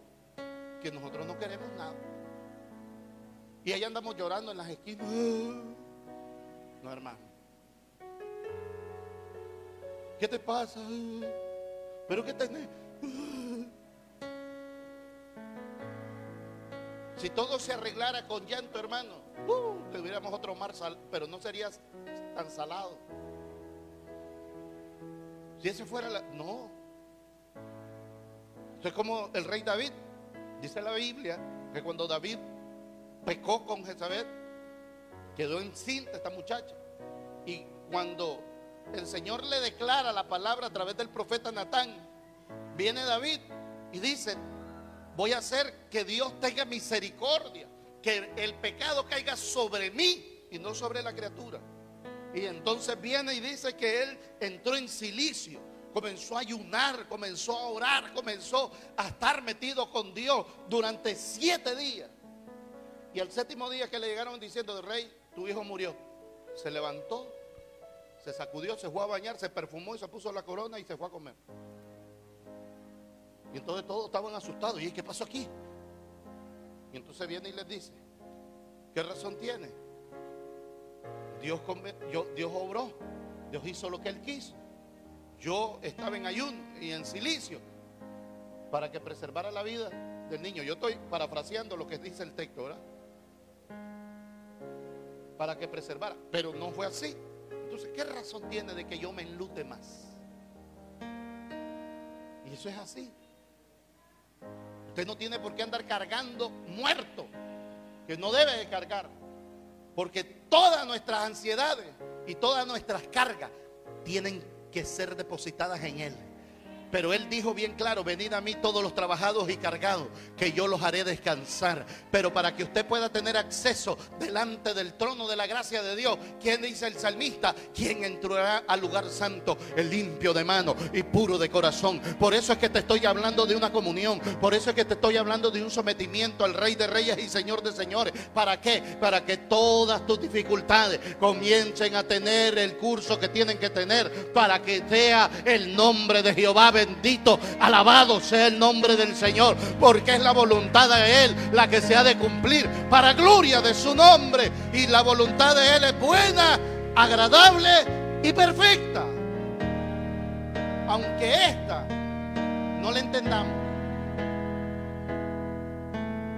Que nosotros no queremos nada. Y ahí andamos llorando en las esquinas. No, hermano. ¿Qué te pasa? ¿Pero qué tenés? Si todo se arreglara con llanto, hermano, uh, tuviéramos otro mar, sal, pero no sería tan salado. Si ese fuera la... No. es como el rey David. Dice la Biblia que cuando David pecó con Jezabel, quedó encinta esta muchacha. Y cuando el Señor le declara la palabra a través del profeta Natán, viene David y dice, voy a hacer que Dios tenga misericordia, que el pecado caiga sobre mí y no sobre la criatura. Y entonces viene y dice que él entró en silicio, comenzó a ayunar, comenzó a orar, comenzó a estar metido con Dios durante siete días. Y al séptimo día que le llegaron diciendo, rey, tu hijo murió, se levantó, se sacudió, se fue a bañar, se perfumó y se puso la corona y se fue a comer. Y entonces todos estaban asustados. ¿Y qué pasó aquí? Y entonces viene y les dice, ¿qué razón tiene? Dios, Dios obró, Dios hizo lo que Él quiso. Yo estaba en ayuno y en silicio para que preservara la vida del niño. Yo estoy parafraseando lo que dice el texto, ¿verdad? Para que preservara. Pero no fue así. Entonces, ¿qué razón tiene de que yo me enlute más? Y eso es así. Usted no tiene por qué andar cargando muerto, que no debe de cargar. Porque todas nuestras ansiedades y todas nuestras cargas tienen que ser depositadas en Él. Pero Él dijo bien claro, venid a mí todos los trabajados y cargados, que yo los haré descansar. Pero para que usted pueda tener acceso delante del trono de la gracia de Dios, ¿quién dice el salmista? ¿Quién entrará al lugar santo? El limpio de mano y puro de corazón. Por eso es que te estoy hablando de una comunión. Por eso es que te estoy hablando de un sometimiento al Rey de Reyes y Señor de Señores. ¿Para qué? Para que todas tus dificultades comiencen a tener el curso que tienen que tener. Para que sea el nombre de Jehová bendito, alabado sea el nombre del Señor, porque es la voluntad de Él la que se ha de cumplir para gloria de su nombre. Y la voluntad de Él es buena, agradable y perfecta. Aunque esta no la entendamos,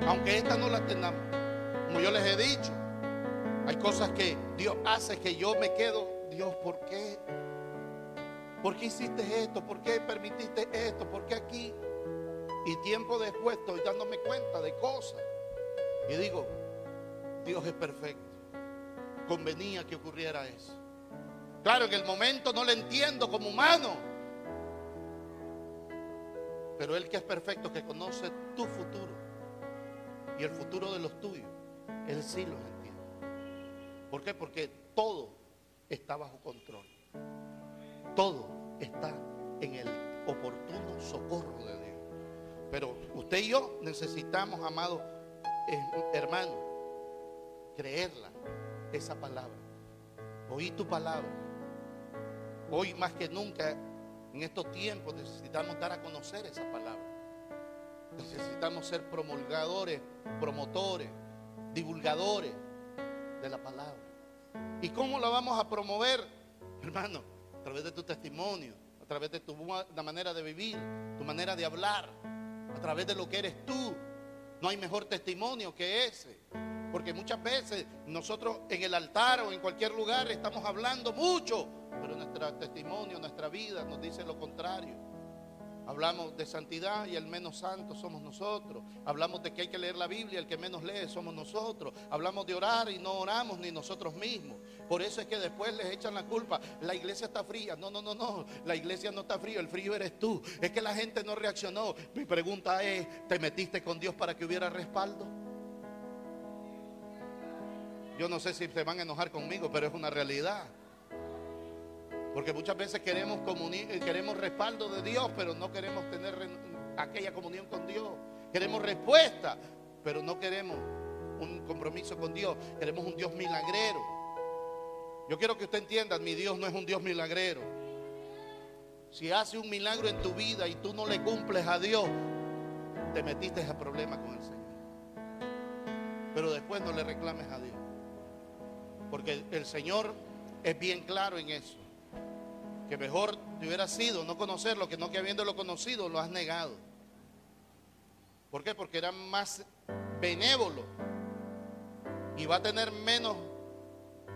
aunque esta no la entendamos, como yo les he dicho, hay cosas que Dios hace que yo me quedo, Dios, ¿por qué? ¿Por qué hiciste esto? ¿Por qué permitiste esto? ¿Por qué aquí? Y tiempo después estoy dándome cuenta de cosas. Y digo, Dios es perfecto. Convenía que ocurriera eso. Claro, en el momento no lo entiendo como humano. Pero Él que es perfecto, que conoce tu futuro y el futuro de los tuyos, Él sí los entiende. ¿Por qué? Porque todo está bajo control. Todo está en el oportuno socorro de Dios. Pero usted y yo necesitamos, amado hermano, creerla, esa palabra. Oí tu palabra. Hoy más que nunca, en estos tiempos, necesitamos dar a conocer esa palabra. Necesitamos ser promulgadores, promotores, divulgadores de la palabra. ¿Y cómo la vamos a promover, hermano? A través de tu testimonio, a través de tu manera de vivir, tu manera de hablar, a través de lo que eres tú. No hay mejor testimonio que ese. Porque muchas veces nosotros en el altar o en cualquier lugar estamos hablando mucho, pero nuestro testimonio, nuestra vida nos dice lo contrario. Hablamos de santidad y el menos santo somos nosotros. Hablamos de que hay que leer la Biblia, el que menos lee somos nosotros. Hablamos de orar y no oramos ni nosotros mismos. Por eso es que después les echan la culpa. La iglesia está fría. No, no, no, no. La iglesia no está fría. El frío eres tú. Es que la gente no reaccionó. Mi pregunta es, ¿te metiste con Dios para que hubiera respaldo? Yo no sé si se van a enojar conmigo, pero es una realidad. Porque muchas veces queremos, eh, queremos respaldo de Dios, pero no queremos tener aquella comunión con Dios. Queremos respuesta, pero no queremos un compromiso con Dios. Queremos un Dios milagrero. Yo quiero que usted entienda, mi Dios no es un Dios milagrero. Si hace un milagro en tu vida y tú no le cumples a Dios, te metiste a problemas con el Señor. Pero después no le reclames a Dios. Porque el Señor es bien claro en eso que mejor te hubiera sido no conocerlo que no que habiéndolo conocido lo has negado. ¿Por qué? Porque era más benévolo y va a tener menos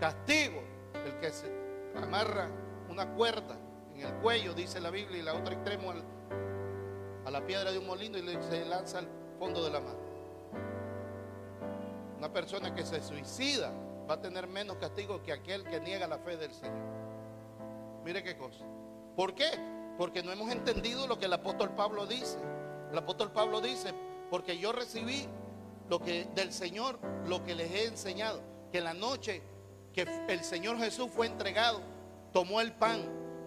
castigo el que se amarra una cuerda en el cuello, dice la Biblia, y la otra extremo a la piedra de un molino y se lanza al fondo de la mar. Una persona que se suicida va a tener menos castigo que aquel que niega la fe del Señor. Mire qué cosa. ¿Por qué? Porque no hemos entendido lo que el apóstol Pablo dice. El apóstol Pablo dice, porque yo recibí lo que del Señor, lo que les he enseñado, que la noche que el Señor Jesús fue entregado, tomó el pan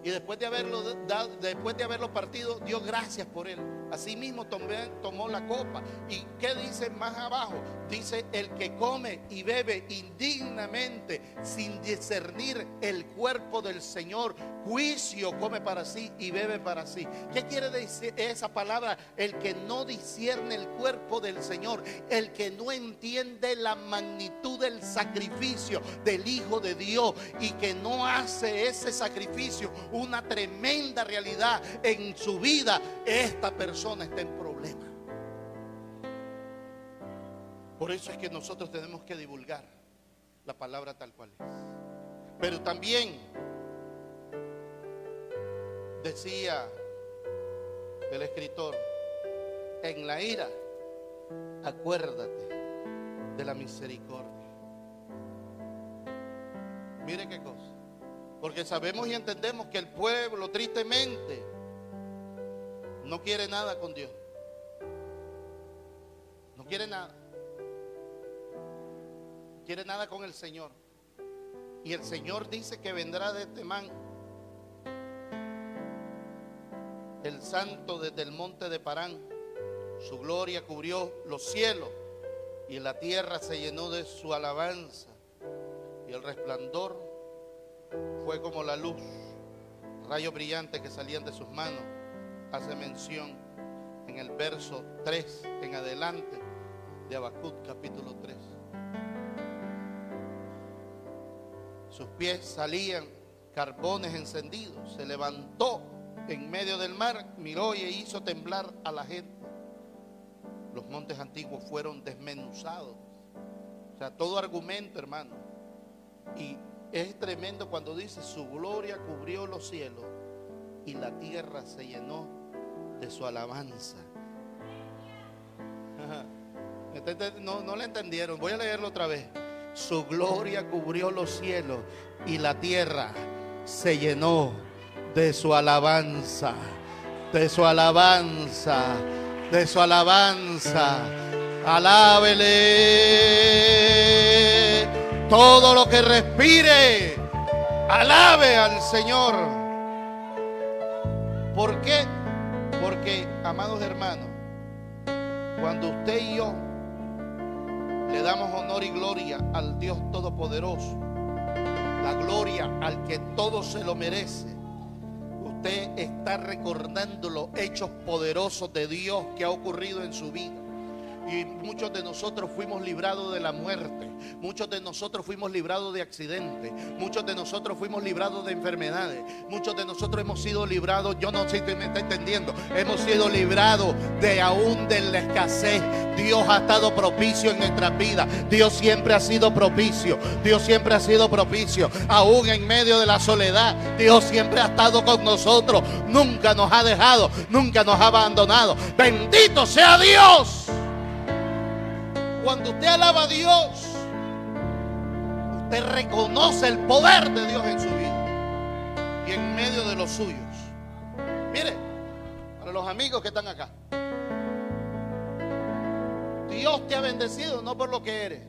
y después de haberlo dado, después de haberlo partido, dio gracias por él. Asimismo tomó la copa. ¿Y qué dice más abajo? Dice, el que come y bebe indignamente, sin discernir el cuerpo del Señor, juicio come para sí y bebe para sí. ¿Qué quiere decir esa palabra? El que no discierne el cuerpo del Señor, el que no entiende la magnitud del sacrificio del Hijo de Dios y que no hace ese sacrificio una tremenda realidad en su vida, esta persona está en problema. Por eso es que nosotros tenemos que divulgar la palabra tal cual es. Pero también decía el escritor, en la ira, acuérdate de la misericordia. Mire qué cosa. Porque sabemos y entendemos que el pueblo tristemente no quiere nada con Dios. No quiere nada. No quiere nada con el Señor. Y el Señor dice que vendrá de Temán. El santo desde el monte de Parán. Su gloria cubrió los cielos y la tierra se llenó de su alabanza. Y el resplandor fue como la luz, rayos brillantes que salían de sus manos. Hace mención en el verso 3 en adelante de Habacuc capítulo 3. Sus pies salían carbones encendidos. Se levantó en medio del mar, miró y hizo temblar a la gente. Los montes antiguos fueron desmenuzados. O sea, todo argumento, hermano. Y es tremendo cuando dice, su gloria cubrió los cielos y la tierra se llenó de su alabanza. No, no le entendieron. Voy a leerlo otra vez. Su gloria cubrió los cielos y la tierra se llenó de su alabanza. De su alabanza. De su alabanza. Alábele. Todo lo que respire. Alabe al Señor. ¿Por qué? Amados hermanos, cuando usted y yo le damos honor y gloria al Dios Todopoderoso, la gloria al que todo se lo merece. Usted está recordando los hechos poderosos de Dios que ha ocurrido en su vida. Y muchos de nosotros fuimos librados de la muerte. Muchos de nosotros fuimos librados de accidentes. Muchos de nosotros fuimos librados de enfermedades. Muchos de nosotros hemos sido librados, yo no sé si me está entendiendo, hemos sido librados de aún de la escasez. Dios ha estado propicio en nuestra vida. Dios siempre ha sido propicio. Dios siempre ha sido propicio. Aún en medio de la soledad, Dios siempre ha estado con nosotros. Nunca nos ha dejado, nunca nos ha abandonado. Bendito sea Dios. Cuando usted alaba a Dios, usted reconoce el poder de Dios en su vida y en medio de los suyos. Mire, para los amigos que están acá, Dios te ha bendecido no por lo que eres,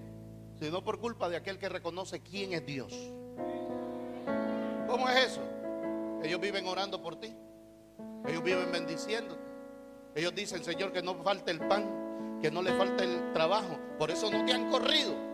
sino por culpa de aquel que reconoce quién es Dios. ¿Cómo es eso? Ellos viven orando por ti. Ellos viven bendiciéndote. Ellos dicen, Señor, que no falte el pan que no le falta el trabajo. Por eso no te han corrido.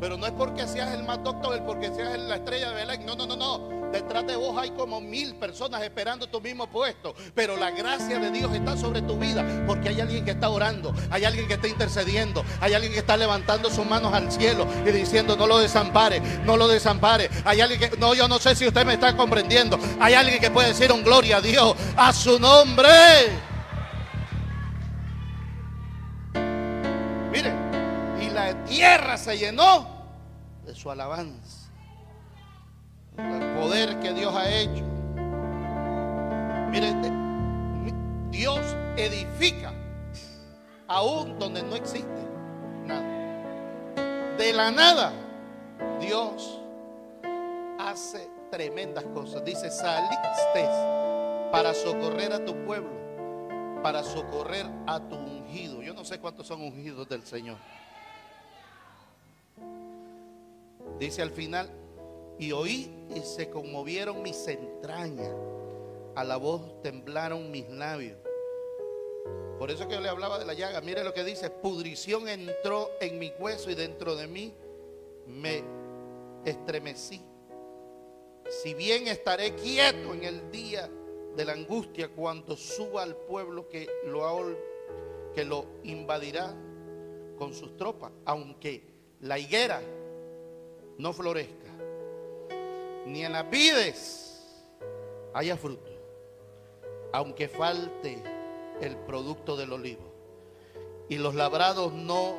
Pero no es porque seas el más doctor, porque seas la estrella de Belén. No, no, no, no. Detrás de vos hay como mil personas esperando tu mismo puesto. Pero la gracia de Dios está sobre tu vida. Porque hay alguien que está orando. Hay alguien que está intercediendo. Hay alguien que está levantando sus manos al cielo y diciendo no lo desampare. No lo desampare. Hay alguien que... No, yo no sé si usted me está comprendiendo. Hay alguien que puede decir un gloria a Dios. A su nombre. Tierra se llenó de su alabanza. El poder que Dios ha hecho. Miren, Dios edifica aún donde no existe nada. De la nada, Dios hace tremendas cosas. Dice, saliste para socorrer a tu pueblo, para socorrer a tu ungido. Yo no sé cuántos son ungidos del Señor. Dice al final, y oí y se conmovieron mis entrañas, a la voz temblaron mis labios. Por eso que yo le hablaba de la llaga, mire lo que dice, pudrición entró en mi hueso y dentro de mí me estremecí. Si bien estaré quieto en el día de la angustia cuando suba al pueblo que lo, que lo invadirá con sus tropas, aunque la higuera no florezca, ni en las vides haya fruto, aunque falte el producto del olivo, y los labrados no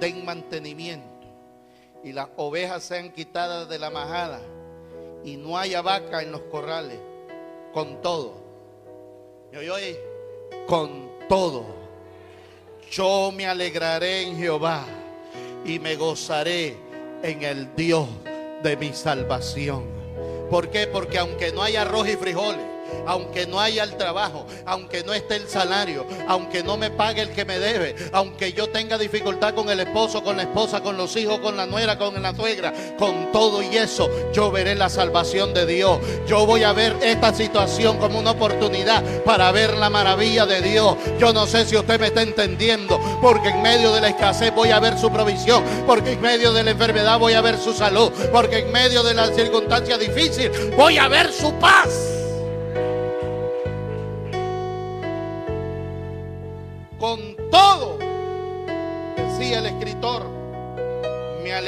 den mantenimiento, y las ovejas sean quitadas de la majada, y no haya vaca en los corrales, con todo. ¿Me? Con todo. Yo me alegraré en Jehová y me gozaré en el Dios de mi salvación. ¿Por qué? Porque aunque no haya arroz y frijoles, aunque no haya el trabajo, aunque no esté el salario, aunque no me pague el que me debe, aunque yo tenga dificultad con el esposo, con la esposa, con los hijos, con la nuera, con la suegra, con todo y eso, yo veré la salvación de Dios. Yo voy a ver esta situación como una oportunidad para ver la maravilla de Dios. Yo no sé si usted me está entendiendo, porque en medio de la escasez voy a ver su provisión, porque en medio de la enfermedad voy a ver su salud, porque en medio de la circunstancia difícil voy a ver su paz.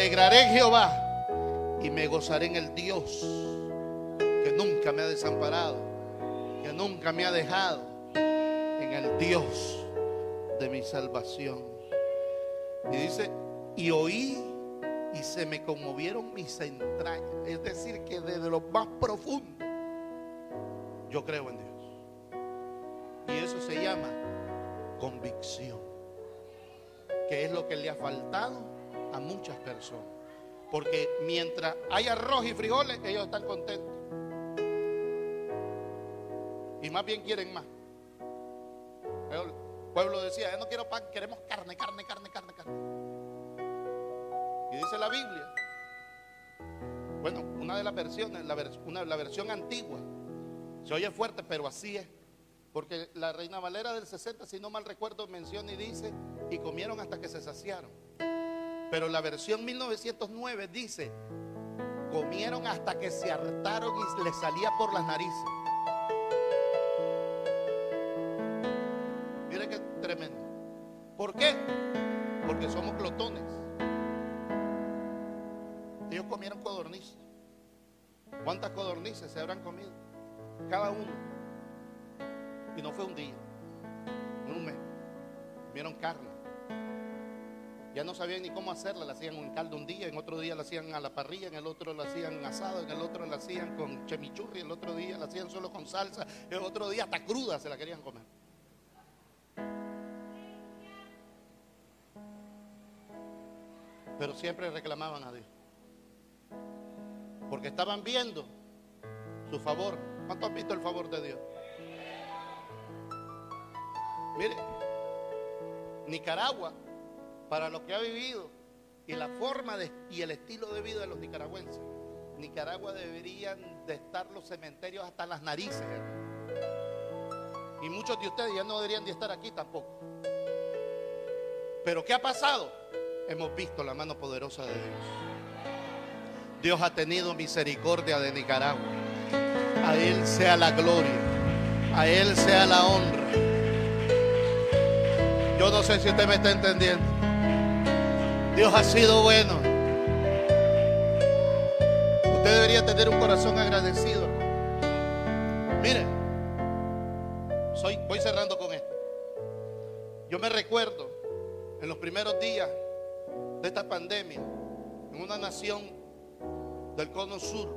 Alegraré Jehová y me gozaré en el Dios que nunca me ha desamparado, que nunca me ha dejado, en el Dios de mi salvación. Y dice, y oí y se me conmovieron mis entrañas. Es decir, que desde lo más profundo yo creo en Dios. Y eso se llama convicción, que es lo que le ha faltado a muchas personas. Porque mientras hay arroz y frijoles, ellos están contentos. Y más bien quieren más. El pueblo decía, yo no quiero pan, queremos carne, carne, carne, carne, carne. Y dice la Biblia, bueno, una de las versiones, la, una, la versión antigua, se oye fuerte, pero así es. Porque la Reina Valera del 60, si no mal recuerdo, menciona y dice, y comieron hasta que se saciaron. Pero la versión 1909 dice, comieron hasta que se hartaron y les salía por las narices. Mire qué tremendo. ¿Por qué? Porque somos glotones. Ellos comieron codornices. ¿Cuántas codornices se habrán comido? Cada uno. Y no fue un día, no un mes. Vieron carne. Ya no sabían ni cómo hacerla, la hacían en caldo un día, en otro día la hacían a la parrilla, en el otro la hacían asado, en el otro la hacían con chemichurri, el otro día la hacían solo con salsa, el otro día hasta cruda se la querían comer. Pero siempre reclamaban a Dios. Porque estaban viendo su favor. ¿Cuánto han visto el favor de Dios? Mire, Nicaragua, para lo que ha vivido y la forma y el estilo de vida de los nicaragüenses, Nicaragua deberían de estar los cementerios hasta las narices. Y muchos de ustedes ya no deberían de estar aquí tampoco. Pero ¿qué ha pasado? Hemos visto la mano poderosa de Dios. Dios ha tenido misericordia de Nicaragua. A Él sea la gloria. A Él sea la honra. Yo no sé si usted me está entendiendo. Dios ha sido bueno. Usted debería tener un corazón agradecido. Mire, soy, voy cerrando con esto. Yo me recuerdo en los primeros días de esta pandemia, en una nación del cono sur,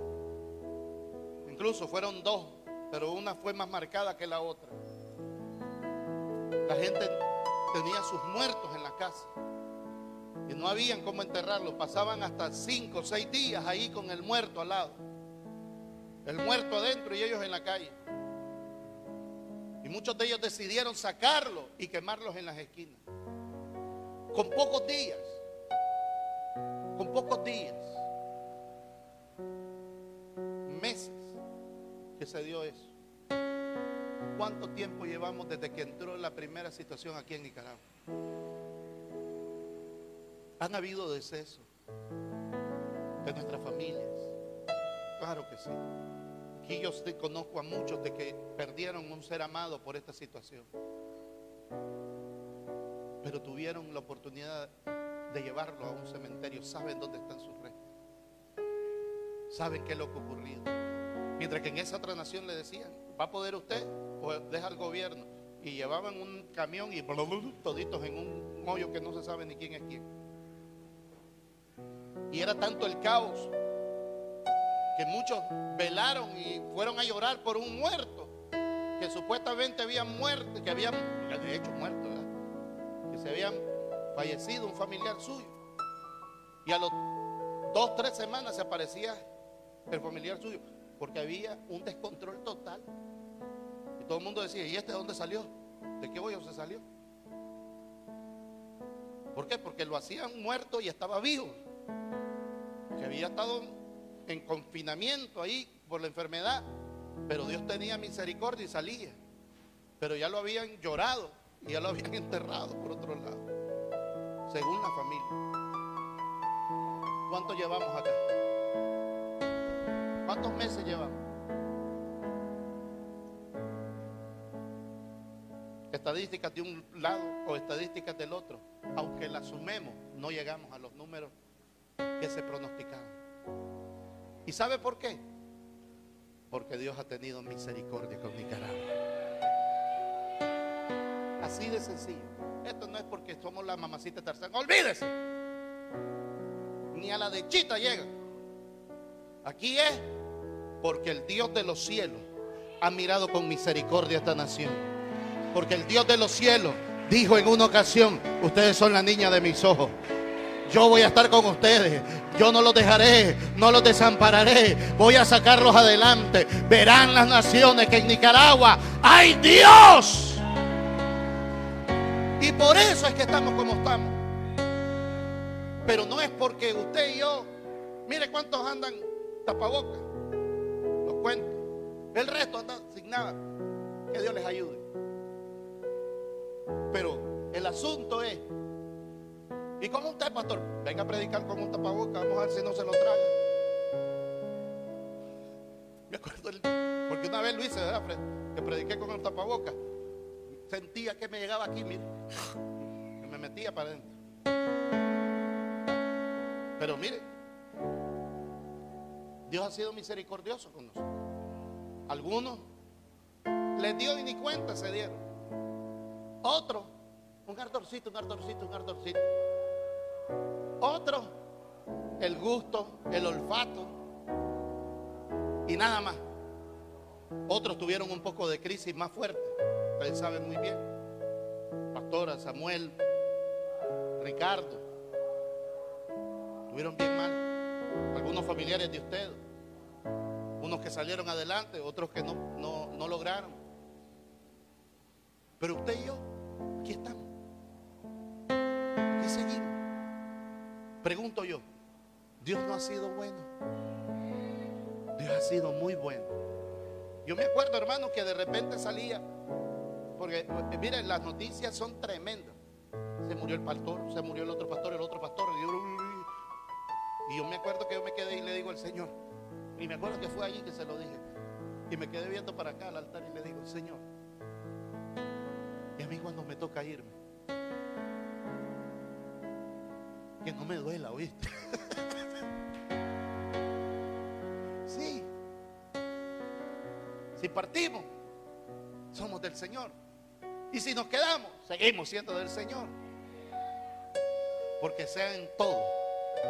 incluso fueron dos, pero una fue más marcada que la otra. La gente tenía sus muertos en la casa. Y no habían cómo enterrarlos. Pasaban hasta cinco o seis días ahí con el muerto al lado. El muerto adentro y ellos en la calle. Y muchos de ellos decidieron sacarlo y quemarlos en las esquinas. Con pocos días. Con pocos días. Meses que se dio eso. ¿Cuánto tiempo llevamos desde que entró la primera situación aquí en Nicaragua? Han habido decesos de nuestras familias. Claro que sí. Aquí yo conozco a muchos de que perdieron un ser amado por esta situación. Pero tuvieron la oportunidad de llevarlo a un cementerio. Saben dónde están sus restos. Saben qué es lo que ha ocurrido. Mientras que en esa otra nación le decían, ¿va a poder usted? o deja el gobierno. Y llevaban un camión y toditos en un hoyo que no se sabe ni quién es quién. Y era tanto el caos que muchos velaron y fueron a llorar por un muerto que supuestamente habían muerto, que habían, de hecho muerto, que se habían fallecido un familiar suyo. Y a los dos, tres semanas se aparecía el familiar suyo, porque había un descontrol total Y todo el mundo decía, ¿y este de dónde salió? ¿De qué hoyo se salió? ¿Por qué? Porque lo hacían muerto y estaba vivo. Había estado en confinamiento ahí por la enfermedad. Pero Dios tenía misericordia y salía. Pero ya lo habían llorado y ya lo habían enterrado por otro lado. Según la familia. ¿Cuánto llevamos acá? ¿Cuántos meses llevamos? Estadísticas de un lado o estadísticas del otro. Aunque las sumemos, no llegamos a los números que se pronosticaban. ¿Y sabe por qué? Porque Dios ha tenido misericordia con Nicaragua. Así de sencillo. Esto no es porque somos la mamacita tercera. Olvídese. Ni a la de chita llega. Aquí es porque el Dios de los cielos ha mirado con misericordia a esta nación. Porque el Dios de los cielos dijo en una ocasión, ustedes son la niña de mis ojos. Yo voy a estar con ustedes. Yo no los dejaré, no los desampararé. Voy a sacarlos adelante. Verán las naciones que en Nicaragua hay Dios. Y por eso es que estamos como estamos. Pero no es porque usted y yo, mire cuántos andan tapabocas. Los cuento. El resto anda sin nada. Que Dios les ayude. Pero el asunto es ¿Y cómo usted, pastor? Venga a predicar con un tapaboca, vamos a ver si no se lo traga. Me acuerdo, porque una vez lo hice, ¿verdad? Que prediqué con el tapaboca. Sentía que me llegaba aquí, mire, que me metía para adentro. Pero mire, Dios ha sido misericordioso con nosotros. Algunos les dio y ni cuenta se dieron. Otros, un ardorcito, un ardorcito, un ardorcito. Otro, el gusto, el olfato y nada más. Otros tuvieron un poco de crisis más fuerte. Ustedes saben muy bien. Pastora, Samuel, Ricardo. Tuvieron bien mal. Algunos familiares de ustedes. Unos que salieron adelante, otros que no, no, no lograron. Pero usted y yo, aquí estamos. Aquí seguimos. Pregunto yo, ¿Dios no ha sido bueno? Dios ha sido muy bueno. Yo me acuerdo, hermano, que de repente salía, porque eh, miren, las noticias son tremendas. Se murió el pastor, se murió el otro pastor, el otro pastor. Y yo me acuerdo que yo me quedé y le digo al Señor, y me acuerdo que fue allí que se lo dije. Y me quedé viendo para acá al altar y le digo, Señor, y a mí cuando me toca irme, que no me duela, ¿oíste? sí. Si partimos, somos del Señor. Y si nos quedamos, seguimos siendo del Señor. Porque sea en todo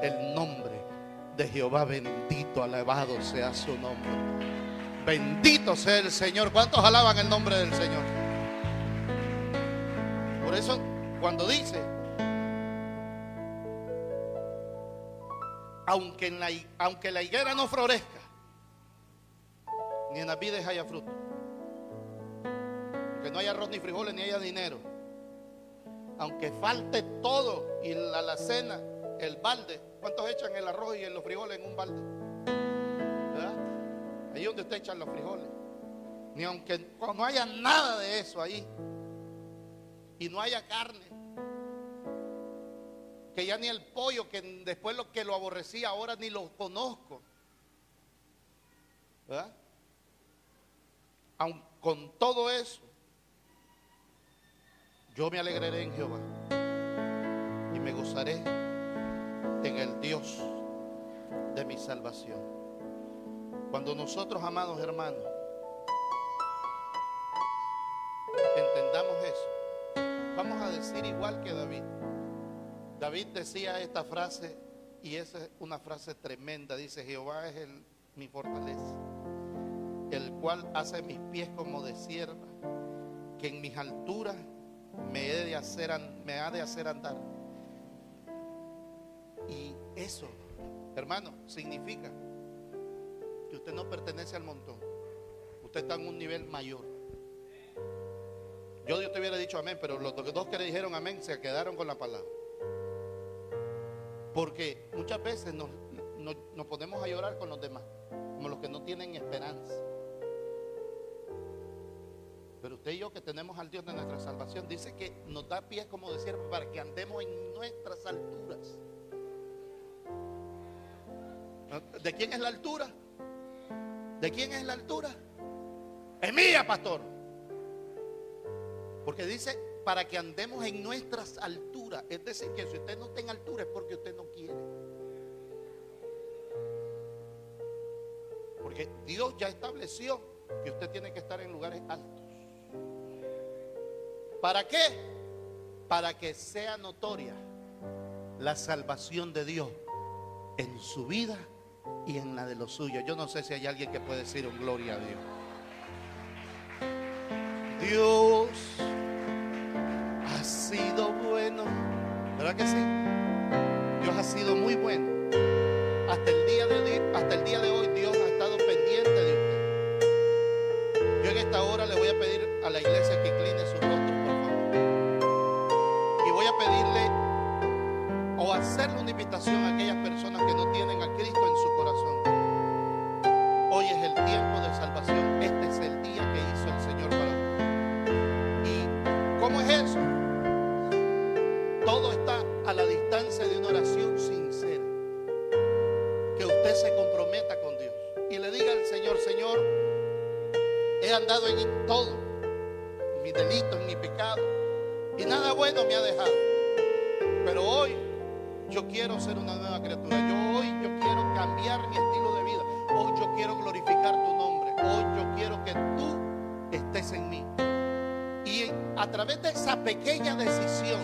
el nombre de Jehová bendito, alabado sea su nombre. Bendito sea el Señor. ¿Cuántos alaban el nombre del Señor? Por eso, cuando dice, aunque, en la, aunque la higuera no florezca, ni en las vides haya fruto, que no haya arroz ni frijoles ni haya dinero, aunque falte todo y la alacena, el balde, ¿cuántos echan el arroz y los frijoles en un balde? ¿Verdad? Ahí donde usted echan los frijoles. Ni aunque no haya nada de eso ahí y no haya carne, que ya ni el pollo, que después lo que lo aborrecía, ahora ni lo conozco. ¿Verdad? Aun con todo eso, yo me alegraré en Jehová y me gozaré en el Dios de mi salvación. Cuando nosotros, amados hermanos, entendamos eso, vamos a decir igual que David. David decía esta frase y esa es una frase tremenda. Dice, Jehová es mi fortaleza, el cual hace mis pies como de sierva, que en mis alturas me ha de hacer andar. Y eso, hermano, significa que usted no pertenece al montón. Usted está en un nivel mayor. Yo Dios te hubiera dicho amén, pero los dos que le dijeron amén se quedaron con la palabra. Porque muchas veces nos, nos, ponemos a llorar con los demás, como los que no tienen esperanza. Pero usted y yo que tenemos al Dios de nuestra salvación, dice que nos da pies como decir para que andemos en nuestras alturas. ¿De quién es la altura? ¿De quién es la altura? Es mía, pastor. Porque dice para que andemos en nuestras alturas. Es decir, que si usted no está en altura es porque usted no quiere. Porque Dios ya estableció que usted tiene que estar en lugares altos. ¿Para qué? Para que sea notoria la salvación de Dios en su vida y en la de los suyos. Yo no sé si hay alguien que puede decir un gloria a Dios. Dios ha sido. ¿Verdad que sí? Dios ha sido muy bueno. Hasta el día de hoy, Dios ha estado pendiente de usted. Yo en esta hora le voy a pedir a la iglesia que incline su rostro, por favor. Y voy a pedirle o hacerle una invitación a aquellas personas andado en todo, en mi delito, en mi pecado, y nada bueno me ha dejado. Pero hoy yo quiero ser una nueva criatura. Yo hoy yo quiero cambiar mi estilo de vida. Hoy yo quiero glorificar tu nombre. Hoy yo quiero que tú estés en mí. Y a través de esa pequeña decisión,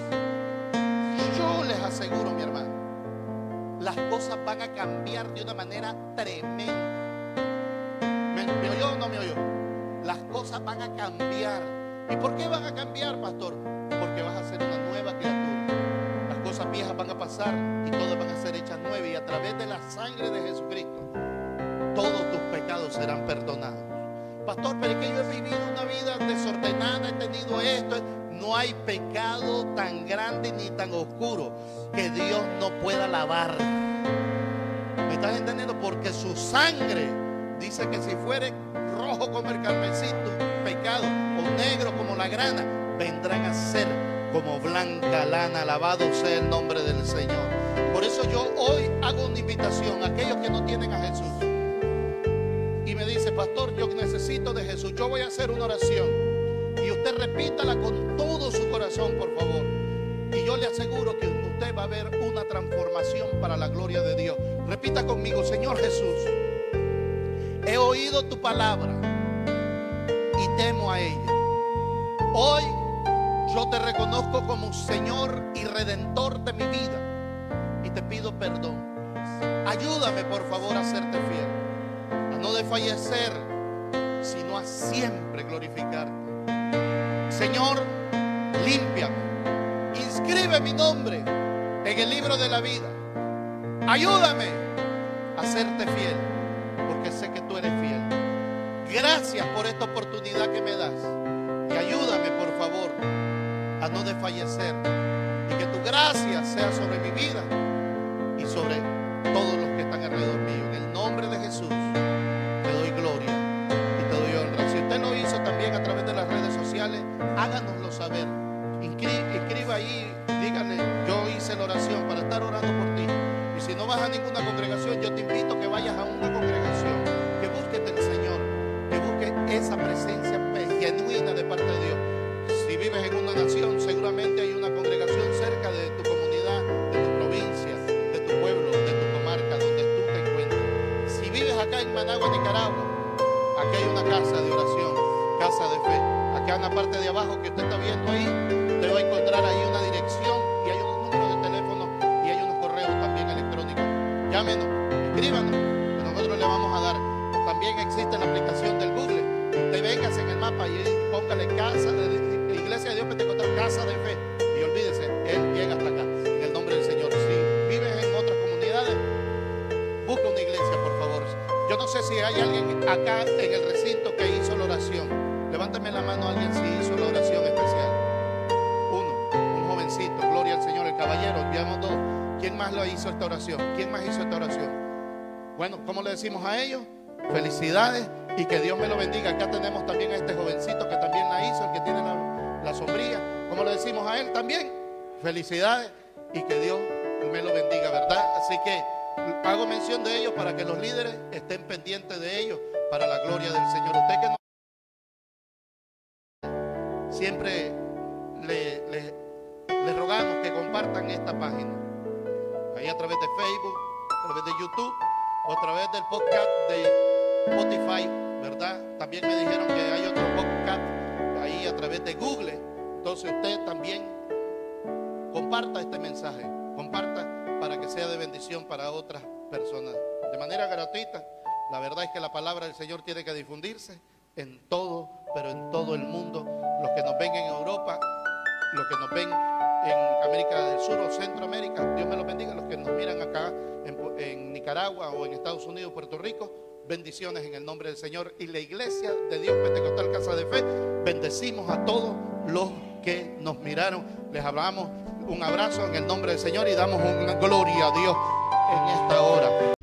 yo les aseguro, mi hermano, las cosas van a cambiar de una manera tremenda. ¿Me, ¿Me, oyó o no me oyó? Las cosas van a cambiar. ¿Y por qué van a cambiar, pastor? Porque vas a ser una nueva criatura cosas viejas van a pasar y todas van a ser hechas nuevas. Y a través de la sangre de Jesucristo, todos tus pecados serán perdonados. Pastor, pero es que yo he vivido una vida desordenada, he tenido esto. No hay pecado tan grande ni tan oscuro que Dios no pueda lavar. ¿Me estás entendiendo? Porque su sangre dice que si fuere rojo como el carmesito, pecado, o negro como la grana, vendrán a ser como blanca lana. Alabado sea el nombre del Señor. Por eso yo hoy hago una invitación a aquellos que no tienen a Jesús. Y me dice, pastor, yo necesito de Jesús. Yo voy a hacer una oración. Y usted repítala con todo su corazón, por favor. Y yo le aseguro que usted va a ver una transformación para la gloria de Dios. Repita conmigo, Señor Jesús, he oído tu palabra y temo a ella. Hoy yo te reconozco como Señor y Redentor de mi vida y te pido perdón. Ayúdame por favor a serte fiel, a no desfallecer, sino a siempre glorificarte. Señor, límpiame, inscribe mi nombre en el libro de la vida. Ayúdame a serte fiel, Gracias por esta oportunidad que me das y ayúdame por favor a no desfallecer. Y que tu gracia sea sobre mi vida más lo hizo esta oración? ¿Quién más hizo esta oración? Bueno, ¿cómo le decimos a ellos? Felicidades y que Dios me lo bendiga. Acá tenemos también a este jovencito que también la hizo, el que tiene la, la sombría. ¿Cómo le decimos a él también? Felicidades y que Dios me lo bendiga, ¿verdad? Así que hago mención de ellos para que los líderes estén pendientes de ellos para la gloria del Señor. Usted que no de YouTube o a través del podcast de Spotify, ¿verdad? También me dijeron que hay otro podcast ahí a través de Google. Entonces usted también comparta este mensaje, comparta para que sea de bendición para otras personas. De manera gratuita, la verdad es que la palabra del Señor tiene que difundirse en todo, pero en todo el mundo. Los que nos ven en Europa, los que nos ven en América del Sur o Centroamérica, Dios me los bendiga. Los que nos miran acá en, en Nicaragua o en Estados Unidos, Puerto Rico, bendiciones en el nombre del Señor. Y la iglesia de Dios Pentecostal Casa de Fe, bendecimos a todos los que nos miraron. Les hablamos un abrazo en el nombre del Señor y damos una gloria a Dios en esta hora.